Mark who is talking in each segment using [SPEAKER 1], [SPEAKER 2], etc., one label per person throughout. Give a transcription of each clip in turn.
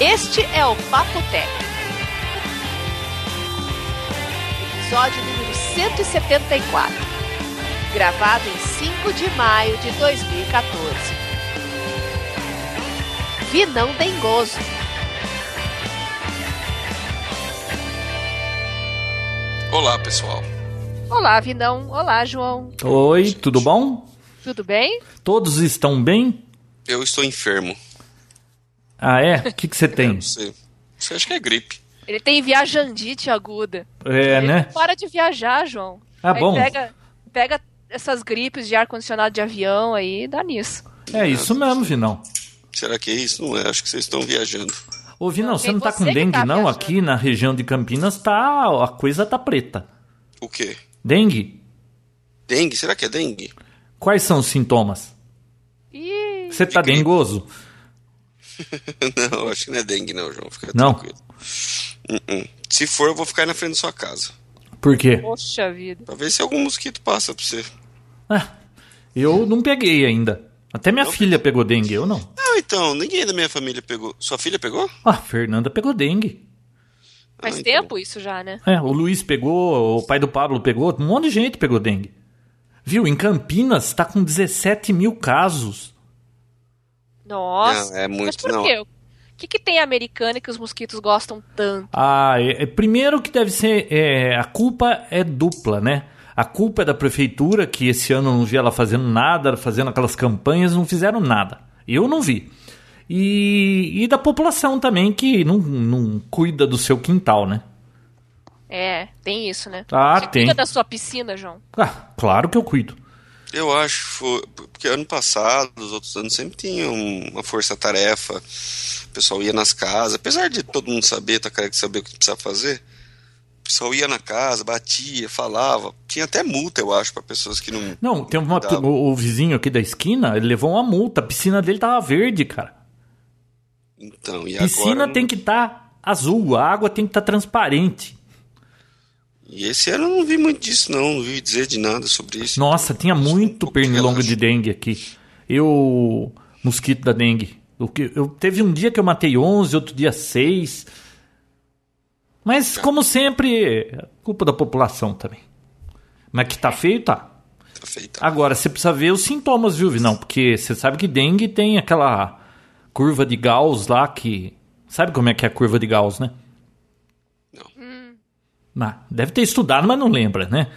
[SPEAKER 1] Este é o Papo Tech. Episódio número 174. Gravado em 5 de maio de 2014. Vinão Dengoso.
[SPEAKER 2] Olá, pessoal.
[SPEAKER 1] Olá, Vinão. Olá, João.
[SPEAKER 3] Oi, tudo bom?
[SPEAKER 1] Tudo bem?
[SPEAKER 3] Todos estão bem?
[SPEAKER 2] Eu estou enfermo.
[SPEAKER 3] Ah, é? O que, que você tem?
[SPEAKER 2] Você, você acha que é gripe?
[SPEAKER 1] Ele tem viajandite aguda.
[SPEAKER 3] É,
[SPEAKER 1] Ele
[SPEAKER 3] né?
[SPEAKER 1] Para de viajar, João.
[SPEAKER 3] Ah,
[SPEAKER 1] aí
[SPEAKER 3] bom.
[SPEAKER 1] Pega, pega essas gripes de ar-condicionado de avião aí e dá nisso.
[SPEAKER 3] É isso mesmo, Vinão.
[SPEAKER 2] Será que é isso? Não é. Acho que vocês estão viajando.
[SPEAKER 3] Ô, Vinão,
[SPEAKER 1] Não,
[SPEAKER 3] você não tá
[SPEAKER 1] você
[SPEAKER 3] com dengue,
[SPEAKER 1] tá
[SPEAKER 3] não?
[SPEAKER 1] viajando.
[SPEAKER 3] Aqui na região de Campinas tá. A coisa tá preta.
[SPEAKER 2] O quê?
[SPEAKER 3] Dengue?
[SPEAKER 2] Dengue? Será que é dengue?
[SPEAKER 3] Quais são os sintomas?
[SPEAKER 1] Ih,
[SPEAKER 3] Você tá
[SPEAKER 2] gripe.
[SPEAKER 3] dengoso?
[SPEAKER 2] não, acho que não é dengue, não, João. Fica
[SPEAKER 3] Não?
[SPEAKER 2] tranquilo. Uh-uh. Se for, eu vou ficar na frente da sua casa.
[SPEAKER 3] Por quê?
[SPEAKER 1] poxa vida.
[SPEAKER 2] Pra ver se algum mosquito passa pra você.
[SPEAKER 3] Ah, eu não peguei ainda. Até minha filha pegou dengue, eu não.
[SPEAKER 2] Não, então, ninguém da minha família pegou. Sua filha pegou?
[SPEAKER 3] Ah, Fernanda pegou dengue.
[SPEAKER 1] Faz
[SPEAKER 2] Ah, então.
[SPEAKER 1] tempo isso já, né?
[SPEAKER 3] É, o Luiz pegou, o pai do Pablo pegou, um monte de gente pegou dengue. Viu? Em Campinas tá com 17 mil casos.
[SPEAKER 1] Nossa.
[SPEAKER 2] Não, é muito,
[SPEAKER 1] Mas por
[SPEAKER 2] não.
[SPEAKER 1] quê? O que, que tem americana que os mosquitos gostam tanto?
[SPEAKER 3] Ah, é, é- primeiro que deve ser. é, a culpa é dupla, né? A culpa é da prefeitura, que esse ano eu não vi ela fazendo nada, fazendo aquelas campanhas, não fizeram nada. Eu não vi. E, e da população também, que não, não cuida do seu quintal, né?
[SPEAKER 1] É, tem isso, né?
[SPEAKER 3] Ah,
[SPEAKER 1] Você
[SPEAKER 3] tem.
[SPEAKER 1] cuida da sua piscina, João?
[SPEAKER 3] Ah, claro que eu cuido.
[SPEAKER 2] Eu acho. Porque ano passado, os outros anos sempre tinham uma força-tarefa. O pessoal ia nas casas. Apesar de todo mundo saber, tá querendo saber o que precisa fazer. O pessoal ia na casa, batia, falava. Tinha até multa, eu acho, pra pessoas que não.
[SPEAKER 3] Não, tem uma, o, o vizinho aqui da esquina, ele levou uma multa. A piscina dele tava verde, cara.
[SPEAKER 2] Então, e
[SPEAKER 3] Piscina
[SPEAKER 2] agora.
[SPEAKER 3] tem que estar azul, a água tem que estar transparente.
[SPEAKER 2] E esse ano eu não vi muito disso, não. Não vi dizer de nada sobre isso.
[SPEAKER 3] Nossa, tinha muito
[SPEAKER 2] pouco
[SPEAKER 3] pernilongo de dengue aqui. Eu. Mosquito da dengue. Que- Eu, teve um dia que eu matei 11, outro dia 6. Mas, como sempre, culpa da população também. Mas que tá feio, tá.
[SPEAKER 2] Tá feito.
[SPEAKER 3] Agora, você precisa ver os sintomas, viu, Vinão? Porque você sabe que dengue tem aquela curva de Gauss lá que. Sabe como é que é a curva de Gauss, né? Ah, deve ter estudado, mas não lembra, né?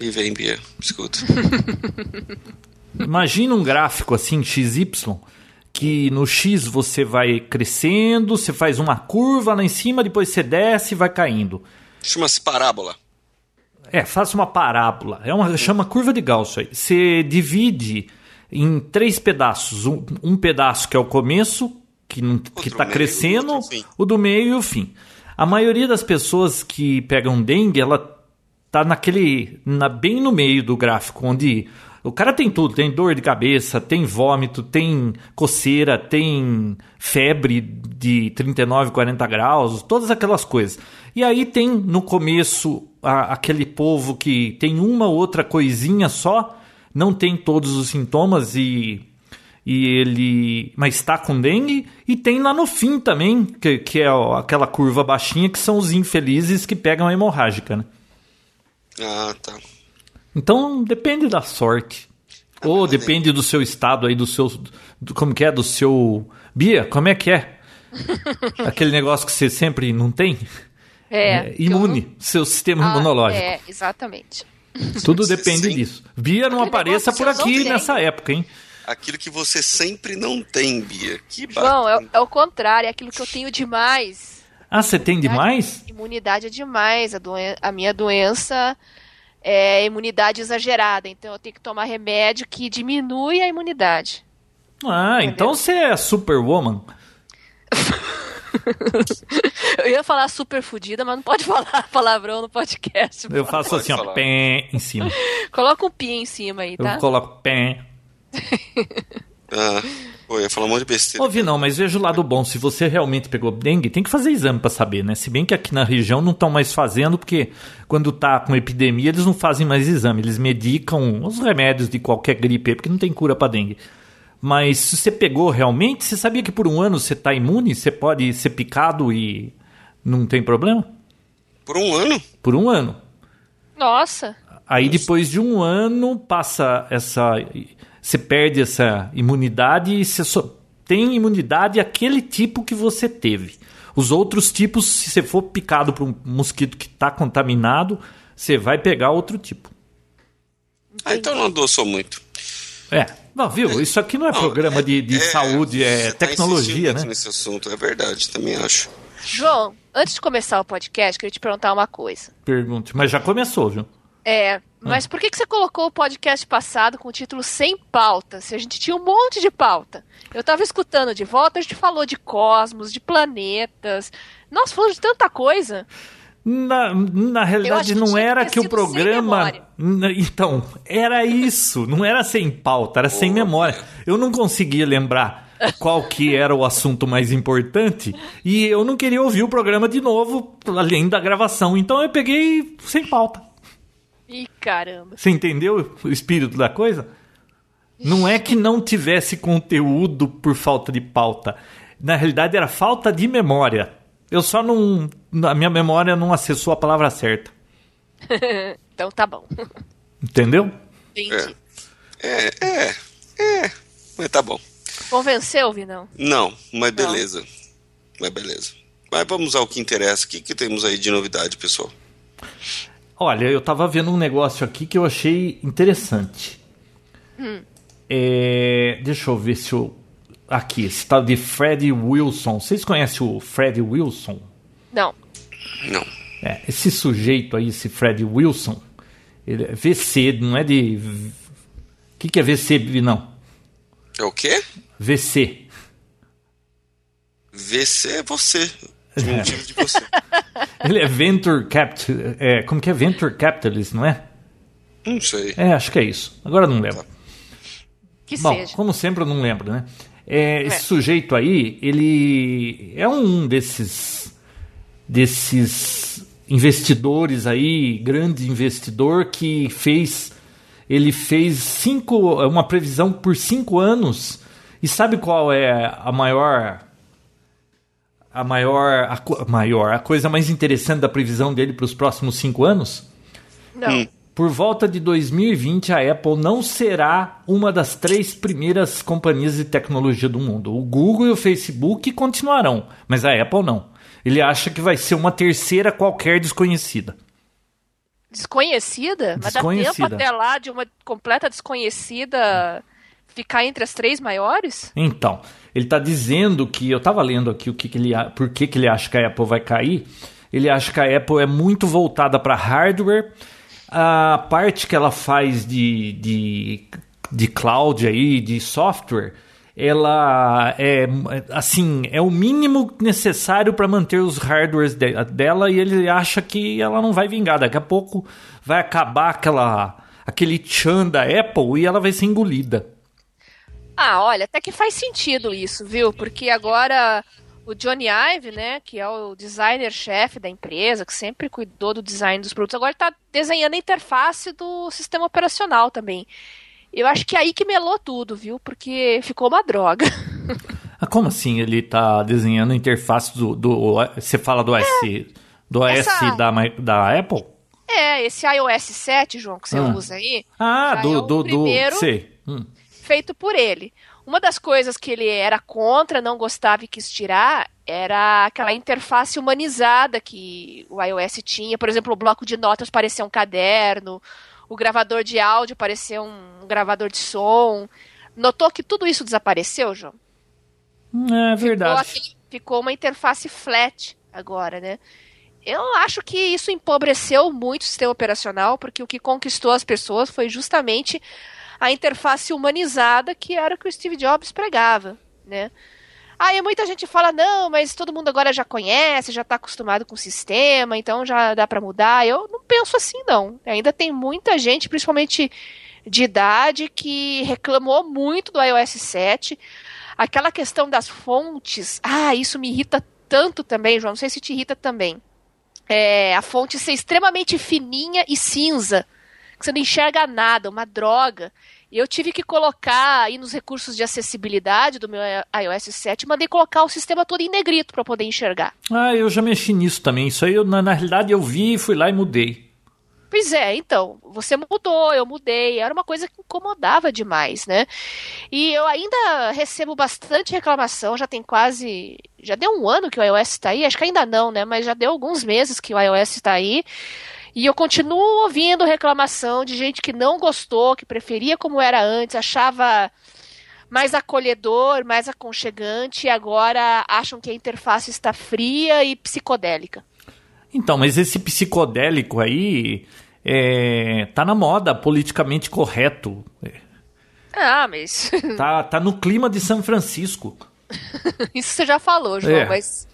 [SPEAKER 2] E vem, Bia. Escuta.
[SPEAKER 3] Imagina um gráfico assim, XY, que no X você vai crescendo, você faz uma curva lá em cima, depois você desce e vai caindo.
[SPEAKER 2] Chama-se parábola.
[SPEAKER 3] É, faça uma parábola. É uma chama curva de Gauss aí. Você divide em três pedaços. Um, um pedaço que é o começo, que está crescendo, o do meio e o fim. A maioria das pessoas que pegam dengue, ela tá naquele na, bem no meio do gráfico, onde o cara tem tudo, tem dor de cabeça, tem vômito, tem coceira, tem febre de 39, 40 graus, todas aquelas coisas. E aí tem no começo a- aquele povo que tem uma outra coisinha só, não tem todos os sintomas e e ele mas está com dengue e tem lá no fim também que, que é ó, aquela curva baixinha que são os infelizes que pegam a hemorrágica, né?
[SPEAKER 2] Ah, tá.
[SPEAKER 3] Então depende da sorte. Ou depende do seu estado aí, do seu. do- como que é? Do seu. Bia, como é que é? Aquele negócio que você sempre não tem?
[SPEAKER 1] É. eu
[SPEAKER 3] imune, seu sistema
[SPEAKER 1] não- Ah,
[SPEAKER 3] imunológico.
[SPEAKER 1] É, exatamente.
[SPEAKER 3] Tudo depende
[SPEAKER 2] sim.
[SPEAKER 3] disso. Bia não
[SPEAKER 1] Aquele
[SPEAKER 3] apareça por
[SPEAKER 1] não
[SPEAKER 3] aqui nessa época, hein?
[SPEAKER 2] Aquilo que você sempre não tem, Bia. Que
[SPEAKER 1] João,
[SPEAKER 2] bacana.
[SPEAKER 1] é, é o contrário, é aquilo que eu tenho demais.
[SPEAKER 3] Ah, você tem demais?
[SPEAKER 1] Imunidade é demais. A, doen- a minha doença é imunidade exagerada. Então eu tenho que tomar remédio que diminui a imunidade.
[SPEAKER 3] Ah, então você é superwoman.
[SPEAKER 1] Eu ia falar super fudida, mas não pode falar palavrão no podcast.
[SPEAKER 3] Eu faço assim, ó, pé em cima.
[SPEAKER 1] Coloca um pi em cima aí, tá?
[SPEAKER 3] Eu coloco pé.
[SPEAKER 2] Ah, pô, eu ia falar um monte de besteira.
[SPEAKER 3] Ouvi não, mas veja o lado bom. Se você realmente pegou dengue, tem que fazer exame pra saber, né? Se bem que aqui na região não estão mais fazendo, porque quando tá com epidemia, eles não fazem mais exame. Eles medicam os remédios de qualquer gripe, aí, porque não tem cura pra dengue. Mas se você pegou realmente, você sabia que por um ano você está imune? Você pode ser picado e não tem problema?
[SPEAKER 2] Por um ano?
[SPEAKER 3] Por um ano.
[SPEAKER 1] Nossa.
[SPEAKER 3] Aí depois de um ano passa essa. Você perde essa imunidade e você só tem imunidade àquele tipo que você teve. Os outros tipos, se você for picado por um mosquito que está contaminado, você vai pegar outro tipo.
[SPEAKER 2] Ah, então não adoçou muito.
[SPEAKER 3] É. Não, viu? Isso aqui não é
[SPEAKER 2] Não,
[SPEAKER 3] programa de, de
[SPEAKER 2] é-
[SPEAKER 3] saúde, é
[SPEAKER 2] tá
[SPEAKER 3] tecnologia,
[SPEAKER 2] insistindo
[SPEAKER 3] né?
[SPEAKER 2] Nesse assunto, é verdade, também acho.
[SPEAKER 1] João, antes de começar o podcast, queria te perguntar uma coisa.
[SPEAKER 3] Pergunte. Mas já começou, viu?
[SPEAKER 1] É, mas por que, que você colocou o podcast passado com o título Sem Pauta? Se a gente tinha um monte de pauta. Eu tava escutando de volta, a gente falou de cosmos, de planetas. Nossa, falou de tanta coisa.
[SPEAKER 3] Na, na realidade, não
[SPEAKER 1] que
[SPEAKER 3] era que o programa. Então, era isso. Não era sem pauta, era sem memória. Eu não conseguia lembrar qual que era o assunto mais importante e eu não queria ouvir o programa de novo, além da gravação. Então eu peguei sem pauta.
[SPEAKER 1] Ih, caramba.
[SPEAKER 3] Você entendeu o espírito da coisa? Não é que não tivesse conteúdo por falta de pauta. Na realidade, era falta de memória. Eu só não. A minha memória não acessou a palavra certa.
[SPEAKER 1] então tá bom.
[SPEAKER 3] Entendeu?
[SPEAKER 1] Entendi.
[SPEAKER 2] É, é, é. Mas tá bom.
[SPEAKER 1] Convenceu, Vinão?
[SPEAKER 2] Não, mas beleza. Mas beleza. Mas vamos ao que interessa. O que, que temos aí de novidade, pessoal?
[SPEAKER 3] Olha, eu tava vendo um negócio aqui que eu achei interessante. É, deixa eu ver se eu. Aqui, esse tal de Fred Wilson. Vocês conhecem o Fred Wilson?
[SPEAKER 1] Não.
[SPEAKER 2] Não.
[SPEAKER 3] É, esse sujeito aí, esse Fred Wilson, ele é VC, não é de. O que, que é VC, não?
[SPEAKER 2] É o quê?
[SPEAKER 3] VC.
[SPEAKER 2] VC é você. Diminutivo de você.
[SPEAKER 3] Ele é Venture Capital. É, como que é Venture Capitalist, não é?
[SPEAKER 2] Não sei.
[SPEAKER 3] É, acho que é isso. Agora eu não lembro.
[SPEAKER 1] Que
[SPEAKER 3] Bom,
[SPEAKER 1] seja.
[SPEAKER 3] como sempre eu não lembro, né? É, esse sujeito aí, ele é um desses desses investidores aí, grande investidor que fez ele fez cinco, uma previsão por cinco anos e sabe qual é a maior a maior a, maior a coisa mais interessante da previsão dele para os próximos cinco anos?
[SPEAKER 1] Não.
[SPEAKER 3] Por volta de 2020, a Apple não será uma das três primeiras companhias de tecnologia do mundo. O Google e o Facebook continuarão, mas a Apple não. Ele acha que vai ser uma terceira qualquer desconhecida.
[SPEAKER 1] Desconhecida? Mas dá
[SPEAKER 3] Desconhecida.
[SPEAKER 1] tempo até lá de uma completa desconhecida ficar entre as três maiores?
[SPEAKER 3] Então, ele está dizendo que eu estava lendo aqui o que, que ele, por que, que ele acha que a Apple vai cair. Ele acha que a Apple é muito voltada para hardware. A parte que ela faz de, de, de cloud aí, de software, ela é assim é o mínimo necessário para manter os hardwares de- dela e ele acha que ela não vai vingar. Daqui a pouco vai acabar aquela aquele tchan da Apple e ela vai ser engolida.
[SPEAKER 1] Ah, olha, até que faz sentido isso, viu? Porque agora o Johnny Ive, né, que é o designer-chefe da empresa, que sempre cuidou do design dos produtos, agora está desenhando a interface do sistema operacional também. Eu acho que é aí que melou tudo, viu? Porque ficou uma droga.
[SPEAKER 3] Ah, como assim ele tá desenhando a interface do. do você fala do OS, do OS
[SPEAKER 1] Essa-
[SPEAKER 3] da, da Apple?
[SPEAKER 1] É, esse iOS 7, João, que você
[SPEAKER 3] Hum.
[SPEAKER 1] usa aí,
[SPEAKER 3] Ah, do.
[SPEAKER 1] é
[SPEAKER 3] do, do
[SPEAKER 1] primeiro-
[SPEAKER 3] sei. Hum.
[SPEAKER 1] Feito por ele. Uma das coisas que ele era contra, não gostava e quis tirar, era aquela interface humanizada que o iOS tinha. Por exemplo, o bloco de notas parecia um caderno, o gravador de áudio parecia um gravador de som. Notou que tudo isso desapareceu, João?
[SPEAKER 3] É
[SPEAKER 1] Ficou,
[SPEAKER 3] verdade.
[SPEAKER 1] aquele- ficou uma interface flat agora, né? Eu acho que isso empobreceu muito o sistema operacional, porque o que conquistou as pessoas foi justamente a interface humanizada que era o que o Steve Jobs pregava, né? Aí muita gente fala, não, mas todo mundo agora já conhece, já está acostumado com o sistema, então já dá para mudar. Eu não penso assim, não. Ainda tem muita gente, principalmente de idade, que reclamou muito do iOS 7. Aquela questão das fontes, ah, isso me irrita tanto também, João. Não sei se te irrita também. É, a fonte ser extremamente fininha e cinza, que você não enxerga nada, uma droga. Eu tive que colocar aí nos recursos de acessibilidade do meu iOS 7, mandei colocar o sistema todo em negrito para poder enxergar.
[SPEAKER 3] Ah, eu já mexi nisso também. Isso aí, eu, na, na realidade, eu vi, fui lá e mudei.
[SPEAKER 1] Pois é, então, você mudou, eu mudei, era uma coisa que incomodava demais, né? E eu ainda recebo bastante reclamação, já tem quase. Já deu um ano que o iOS está aí, acho que ainda não, né? Mas já deu alguns meses que o iOS está aí. E eu continuo ouvindo reclamação de gente que não gostou, que preferia como era antes, achava mais acolhedor, mais aconchegante, e agora acham que a interface está fria e psicodélica.
[SPEAKER 3] Então, mas esse psicodélico aí, é, tá na moda, politicamente correto.
[SPEAKER 1] Ah, mas.
[SPEAKER 3] tá, tá no clima de São Francisco.
[SPEAKER 1] Isso você já falou, João, é. mas.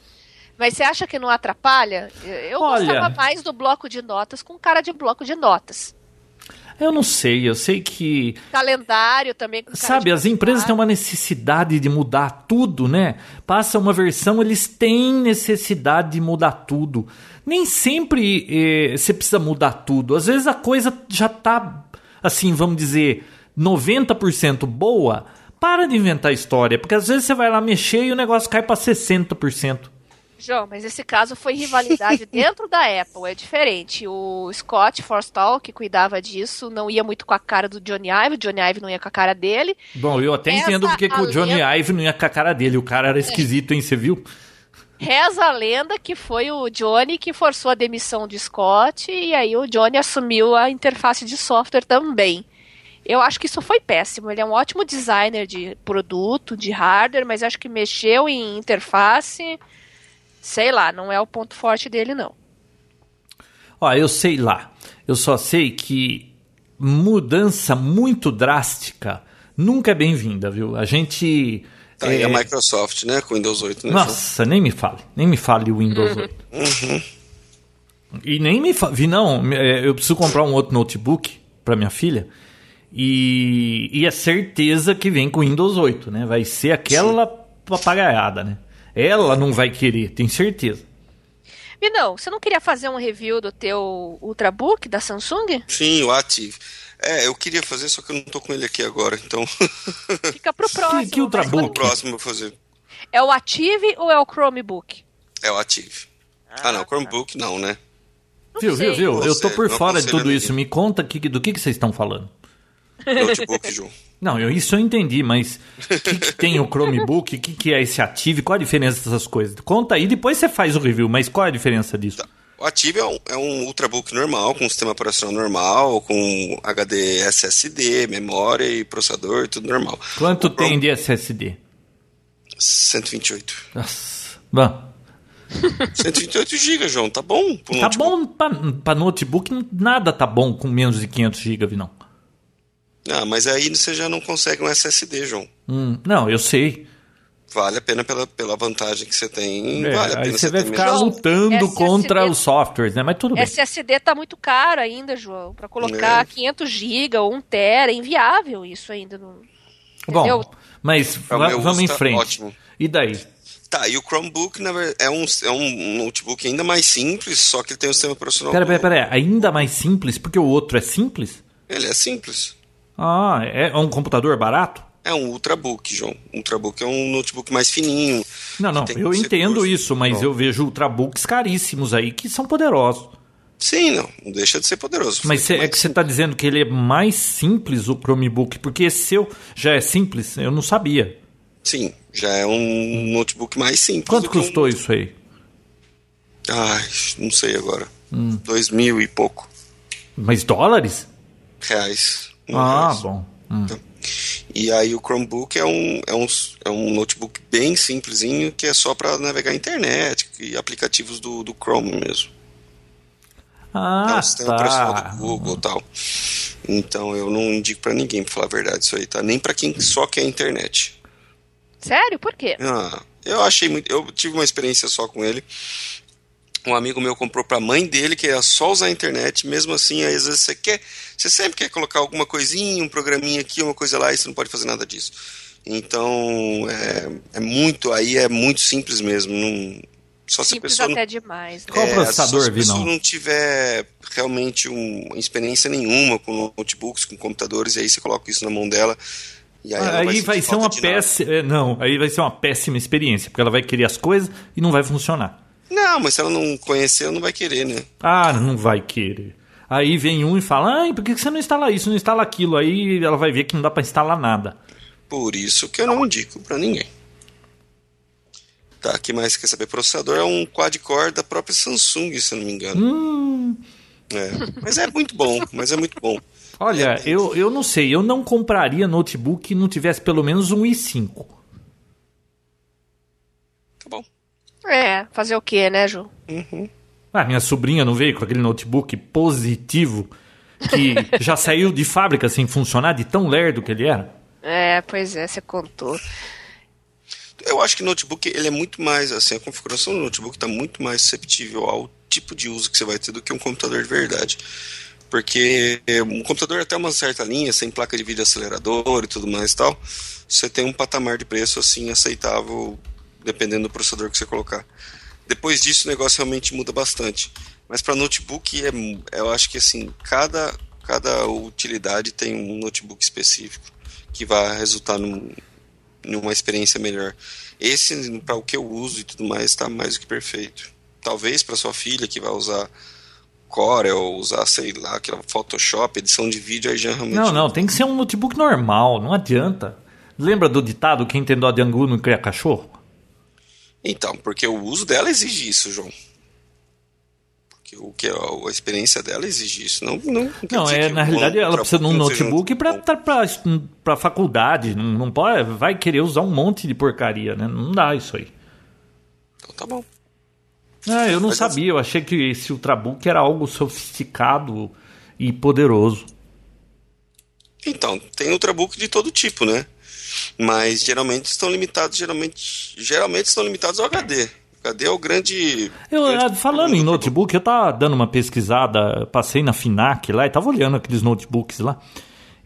[SPEAKER 1] Mas você acha que não atrapalha? Eu Olha, gostava mais do bloco de notas com cara de bloco de notas.
[SPEAKER 3] Eu não sei, eu sei que.
[SPEAKER 1] Calendário também.
[SPEAKER 3] Sabe, as empresas têm uma necessidade de mudar tudo, né? Passa uma versão, eles têm necessidade de mudar tudo nem sempre eh, você precisa mudar tudo. Às vezes a coisa já tá, assim, vamos dizer, 90% boa. Para de inventar história, porque às vezes você vai lá mexer e o negócio cai para 60%.
[SPEAKER 1] João, mas esse caso foi rivalidade dentro da Apple, é diferente. O Scott Forstall, que cuidava disso, não ia muito com a cara do Johnny Ive, o Johnny Ive não ia com a cara dele.
[SPEAKER 3] Bom, eu até Essa entendo porque o Johnny Ive não ia com a cara dele, o cara era esquisito, hein, você viu?
[SPEAKER 1] Reza a lenda que foi o Johnny que forçou a demissão de Scott e aí o Johnny assumiu a interface de software também. Eu acho que isso foi péssimo. Ele é um ótimo designer de produto, de hardware, mas acho que mexeu em interface, sei lá, não é o ponto forte dele não.
[SPEAKER 3] Ó, eu sei lá. Eu só sei que mudança muito drástica nunca é bem-vinda, viu? A gente
[SPEAKER 2] Tá aí é... a Microsoft, né? Com o Windows 8, né?
[SPEAKER 3] Nossa, nem me fale. Nem me fale o Windows 8.
[SPEAKER 2] Uhum.
[SPEAKER 3] E nem me fale. Não, é, eu preciso comprar um outro notebook para minha filha. E, e é certeza que vem com o Windows 8, né? Vai ser aquela Sim. papagaiada, né? Ela não vai querer, tenho certeza.
[SPEAKER 1] E não, você não queria fazer um review do teu Ultrabook da Samsung?
[SPEAKER 2] Sim, o Active. É, eu queria fazer, só que eu não tô com ele aqui agora, então.
[SPEAKER 1] Fica pro próximo.
[SPEAKER 3] Que, que Ultrabook?
[SPEAKER 2] Pro próximo eu vou fazer.
[SPEAKER 1] É o Active ou é o Chromebook?
[SPEAKER 2] É o Active. Ah, ah não, Chromebook tá. não, né?
[SPEAKER 3] Não viu, viu, viu? eu tô por fora de tudo isso. Me conta que, do que, que vocês estão falando.
[SPEAKER 2] Notebook, João.
[SPEAKER 3] Não, eu, isso eu entendi, mas o que, que, tem o Chromebook? O que, que é esse Active? Qual a diferença dessas coisas? Conta aí, depois você faz o review, mas qual é a diferença disso? Tá.
[SPEAKER 2] O Active é um, é um ultrabook normal, com sistema operacional normal, com HD SSD, memória e processador, tudo normal.
[SPEAKER 3] Quanto o tem de SSD?
[SPEAKER 2] 128.
[SPEAKER 3] Nossa. Bom.
[SPEAKER 2] 128 GB, João, tá bom?
[SPEAKER 3] Tá notebook. bom pra, pra notebook, nada tá bom com menos de 500 GB, não.
[SPEAKER 2] Ah, mas aí você já não consegue um SSD, João.
[SPEAKER 3] Hum, não, eu sei
[SPEAKER 2] vale a pena pela, pela vantagem que você tem. É, vale a
[SPEAKER 3] pena aí você, vai ficar mesmo. lutando SSD, contra os softwares, né? Mas tudo bem.
[SPEAKER 1] SSD tá muito caro ainda, João. Para colocar é. 500 GB ou 1 tera, é inviável isso ainda. Não...
[SPEAKER 3] Bom, mas é, vamos em tá frente. Ótimo. E daí?
[SPEAKER 2] Tá, e o Chromebook na verdade, é, um, é um notebook ainda mais simples, só que ele tem um sistema operacional.
[SPEAKER 3] Pera, pera, pera, ainda mais simples? Porque o outro é simples?
[SPEAKER 2] Ele é simples.
[SPEAKER 3] Ah, é um computador barato?
[SPEAKER 2] É um Ultrabook, João. Ultrabook é um notebook mais fininho.
[SPEAKER 3] Não, não, eu entendo isso, mas Bom. eu vejo Ultrabooks caríssimos aí que são poderosos.
[SPEAKER 2] Sim, não, não deixa de ser poderoso.
[SPEAKER 3] Mas cê, é que você está dizendo que ele é mais simples, o Chromebook, porque esse seu já é simples? Eu não sabia.
[SPEAKER 2] Sim, já é um notebook mais simples.
[SPEAKER 3] Quanto custou um... isso aí?
[SPEAKER 2] Ai, não sei agora. Hum. Dois mil e pouco.
[SPEAKER 3] Mas dólares?
[SPEAKER 2] Reais.
[SPEAKER 3] Ah, bom. Hum. Então,
[SPEAKER 2] e aí o Chromebook é um, é um, é um notebook bem simplesinho que é só para navegar a internet e aplicativos do, do Chrome mesmo.
[SPEAKER 3] Ah, é um sistema tá.
[SPEAKER 2] do Google e tal. Então eu não indico para ninguém, pra falar a verdade, isso aí, tá? Nem para quem só quer internet.
[SPEAKER 1] Sério? Por quê?
[SPEAKER 2] Ah, eu achei muito. Eu tive uma experiência só com ele um amigo meu comprou para a mãe dele, que é só usar a internet, mesmo assim, às vezes você quer, você sempre quer colocar alguma coisinha, um programinha aqui, uma coisa lá, e você não pode fazer nada disso. Então, é, é muito, aí é muito simples mesmo, não, Só se a
[SPEAKER 1] Simples
[SPEAKER 2] não-
[SPEAKER 1] até demais. né?
[SPEAKER 3] Qual
[SPEAKER 2] É,
[SPEAKER 3] processador,
[SPEAKER 2] se a pessoa não tiver realmente um, experiência nenhuma com notebooks, com computadores, e aí você coloca isso na mão dela. E aí, ela
[SPEAKER 3] Aí
[SPEAKER 2] sentir
[SPEAKER 3] vai ser uma péssima. Não, aí vai ser uma péssima experiência, porque ela vai querer as coisas e não vai funcionar.
[SPEAKER 2] Não, mas se ela não conhecer, ela não vai querer, né?
[SPEAKER 3] Ah, não vai querer. Aí vem um e fala: Ai, por que você não instala isso, não instala aquilo? Aí ela vai ver que não dá pra instalar nada.
[SPEAKER 2] Por isso que eu não indico pra ninguém. Tá, que mais quer saber? Processador é um quad-core da própria Samsung, se eu não me engano.
[SPEAKER 3] Hum,
[SPEAKER 2] É, mas é muito bom, mas é muito bom.
[SPEAKER 3] olha, eu, eu não sei, eu não compraria notebook que não tivesse pelo menos um i5.
[SPEAKER 2] Tá bom.
[SPEAKER 1] É, fazer o quê, né, Ju?
[SPEAKER 3] Ah, minha sobrinha não veio com aquele notebook positivo que já saiu de fábrica sem funcionar, de tão lerdo que ele era.
[SPEAKER 1] É, pois é, você contou.
[SPEAKER 2] Eu acho que notebook ele é muito mais assim, a configuração do notebook está muito mais susceptível ao tipo de uso que você vai ter do que um computador de verdade. Porque é, um computador até uma certa linha, sem placa de vídeo acelerador e tudo mais e tal, você tem um patamar de preço assim aceitável dependendo do processador que você colocar. Depois disso o negócio realmente muda bastante. Mas para notebook é, eu acho que assim, cada cada utilidade tem um notebook específico que vai resultar num, numa experiência melhor. Esse, para o que eu uso e tudo mais, está mais do que perfeito. Talvez para sua filha que vai usar Corel, ou usar, sei lá, aquela Photoshop, edição de vídeo, aí já realmente.
[SPEAKER 3] Não, não, tem que ser um notebook normal, não adianta. Lembra do ditado quem tem dó de angu não cria cachorro?
[SPEAKER 2] Então, porque o uso dela exige isso, João. Porque o que a, a experiência dela exige isso. Não, não,
[SPEAKER 3] Não, é, na realidade ela precisa de um notebook pra, pra faculdade. Não, não pode, vai querer usar um monte de porcaria, né? Não dá isso aí.
[SPEAKER 2] Então tá bom.
[SPEAKER 3] Ah, eu não
[SPEAKER 2] Mas
[SPEAKER 3] sabia, eu achei que esse Ultrabook era algo sofisticado e poderoso.
[SPEAKER 2] Então, tem ultrabook de todo tipo, né? Mas geralmente estão limitados, geralmente, geralmente estão limitados ao HD. É o grande.
[SPEAKER 3] Eu,
[SPEAKER 2] grande
[SPEAKER 3] ah, falando em notebook, eu tava dando uma pesquisada, passei na Finac lá e tava olhando aqueles notebooks lá.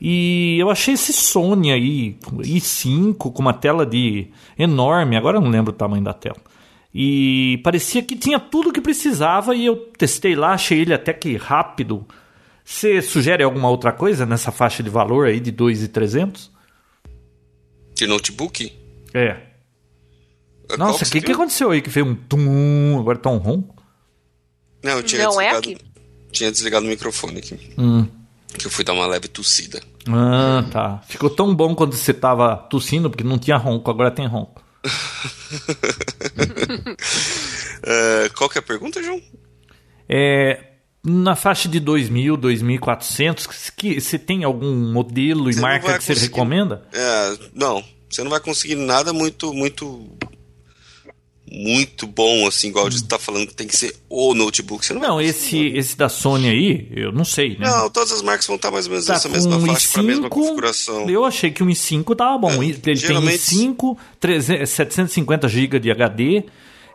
[SPEAKER 3] E eu achei esse Sony aí, i5, com uma tela de enorme, agora eu não lembro o tamanho da tela. E parecia que tinha tudo que precisava e eu testei lá, achei ele até que rápido. Você sugere alguma outra coisa nessa faixa de valor aí de 2,300?
[SPEAKER 2] De notebook?
[SPEAKER 3] É.
[SPEAKER 2] Qual
[SPEAKER 3] Nossa, o que, que
[SPEAKER 2] viu?
[SPEAKER 3] aconteceu aí que fez um tum, agora tá um ronco?
[SPEAKER 2] Não, eu tinha
[SPEAKER 1] Não é
[SPEAKER 2] desligado.
[SPEAKER 1] aqui.
[SPEAKER 2] Tinha desligado o microfone aqui.
[SPEAKER 3] Hum.
[SPEAKER 2] Que eu fui dar uma leve tossida.
[SPEAKER 3] Ah, tá. Ficou tão bom quando você tava tossindo, porque não tinha ronco, agora tem ronco.
[SPEAKER 2] É, qual que é a pergunta, João?
[SPEAKER 3] É, na faixa de 2.000, 2.400, que você tem algum modelo e
[SPEAKER 2] Você
[SPEAKER 3] marca que você
[SPEAKER 2] conseguir-
[SPEAKER 3] recomenda?
[SPEAKER 2] É, não, você não vai conseguir nada muito, muito, muito bom, assim, igual você tá falando que tem que ser o notebook. Você não,
[SPEAKER 3] Não, esse, esse da Sony aí, eu não sei, né?
[SPEAKER 2] Não, todas as marcas vão estar mais ou menos
[SPEAKER 3] Tá
[SPEAKER 2] nessa mesma
[SPEAKER 3] um
[SPEAKER 2] faixa, para a mesma
[SPEAKER 3] i5,
[SPEAKER 2] configuração.
[SPEAKER 3] eu achei que um i5 tava bom.
[SPEAKER 2] É,
[SPEAKER 3] ele tem
[SPEAKER 2] geralmente-
[SPEAKER 3] i5, 300 750 GB de HD,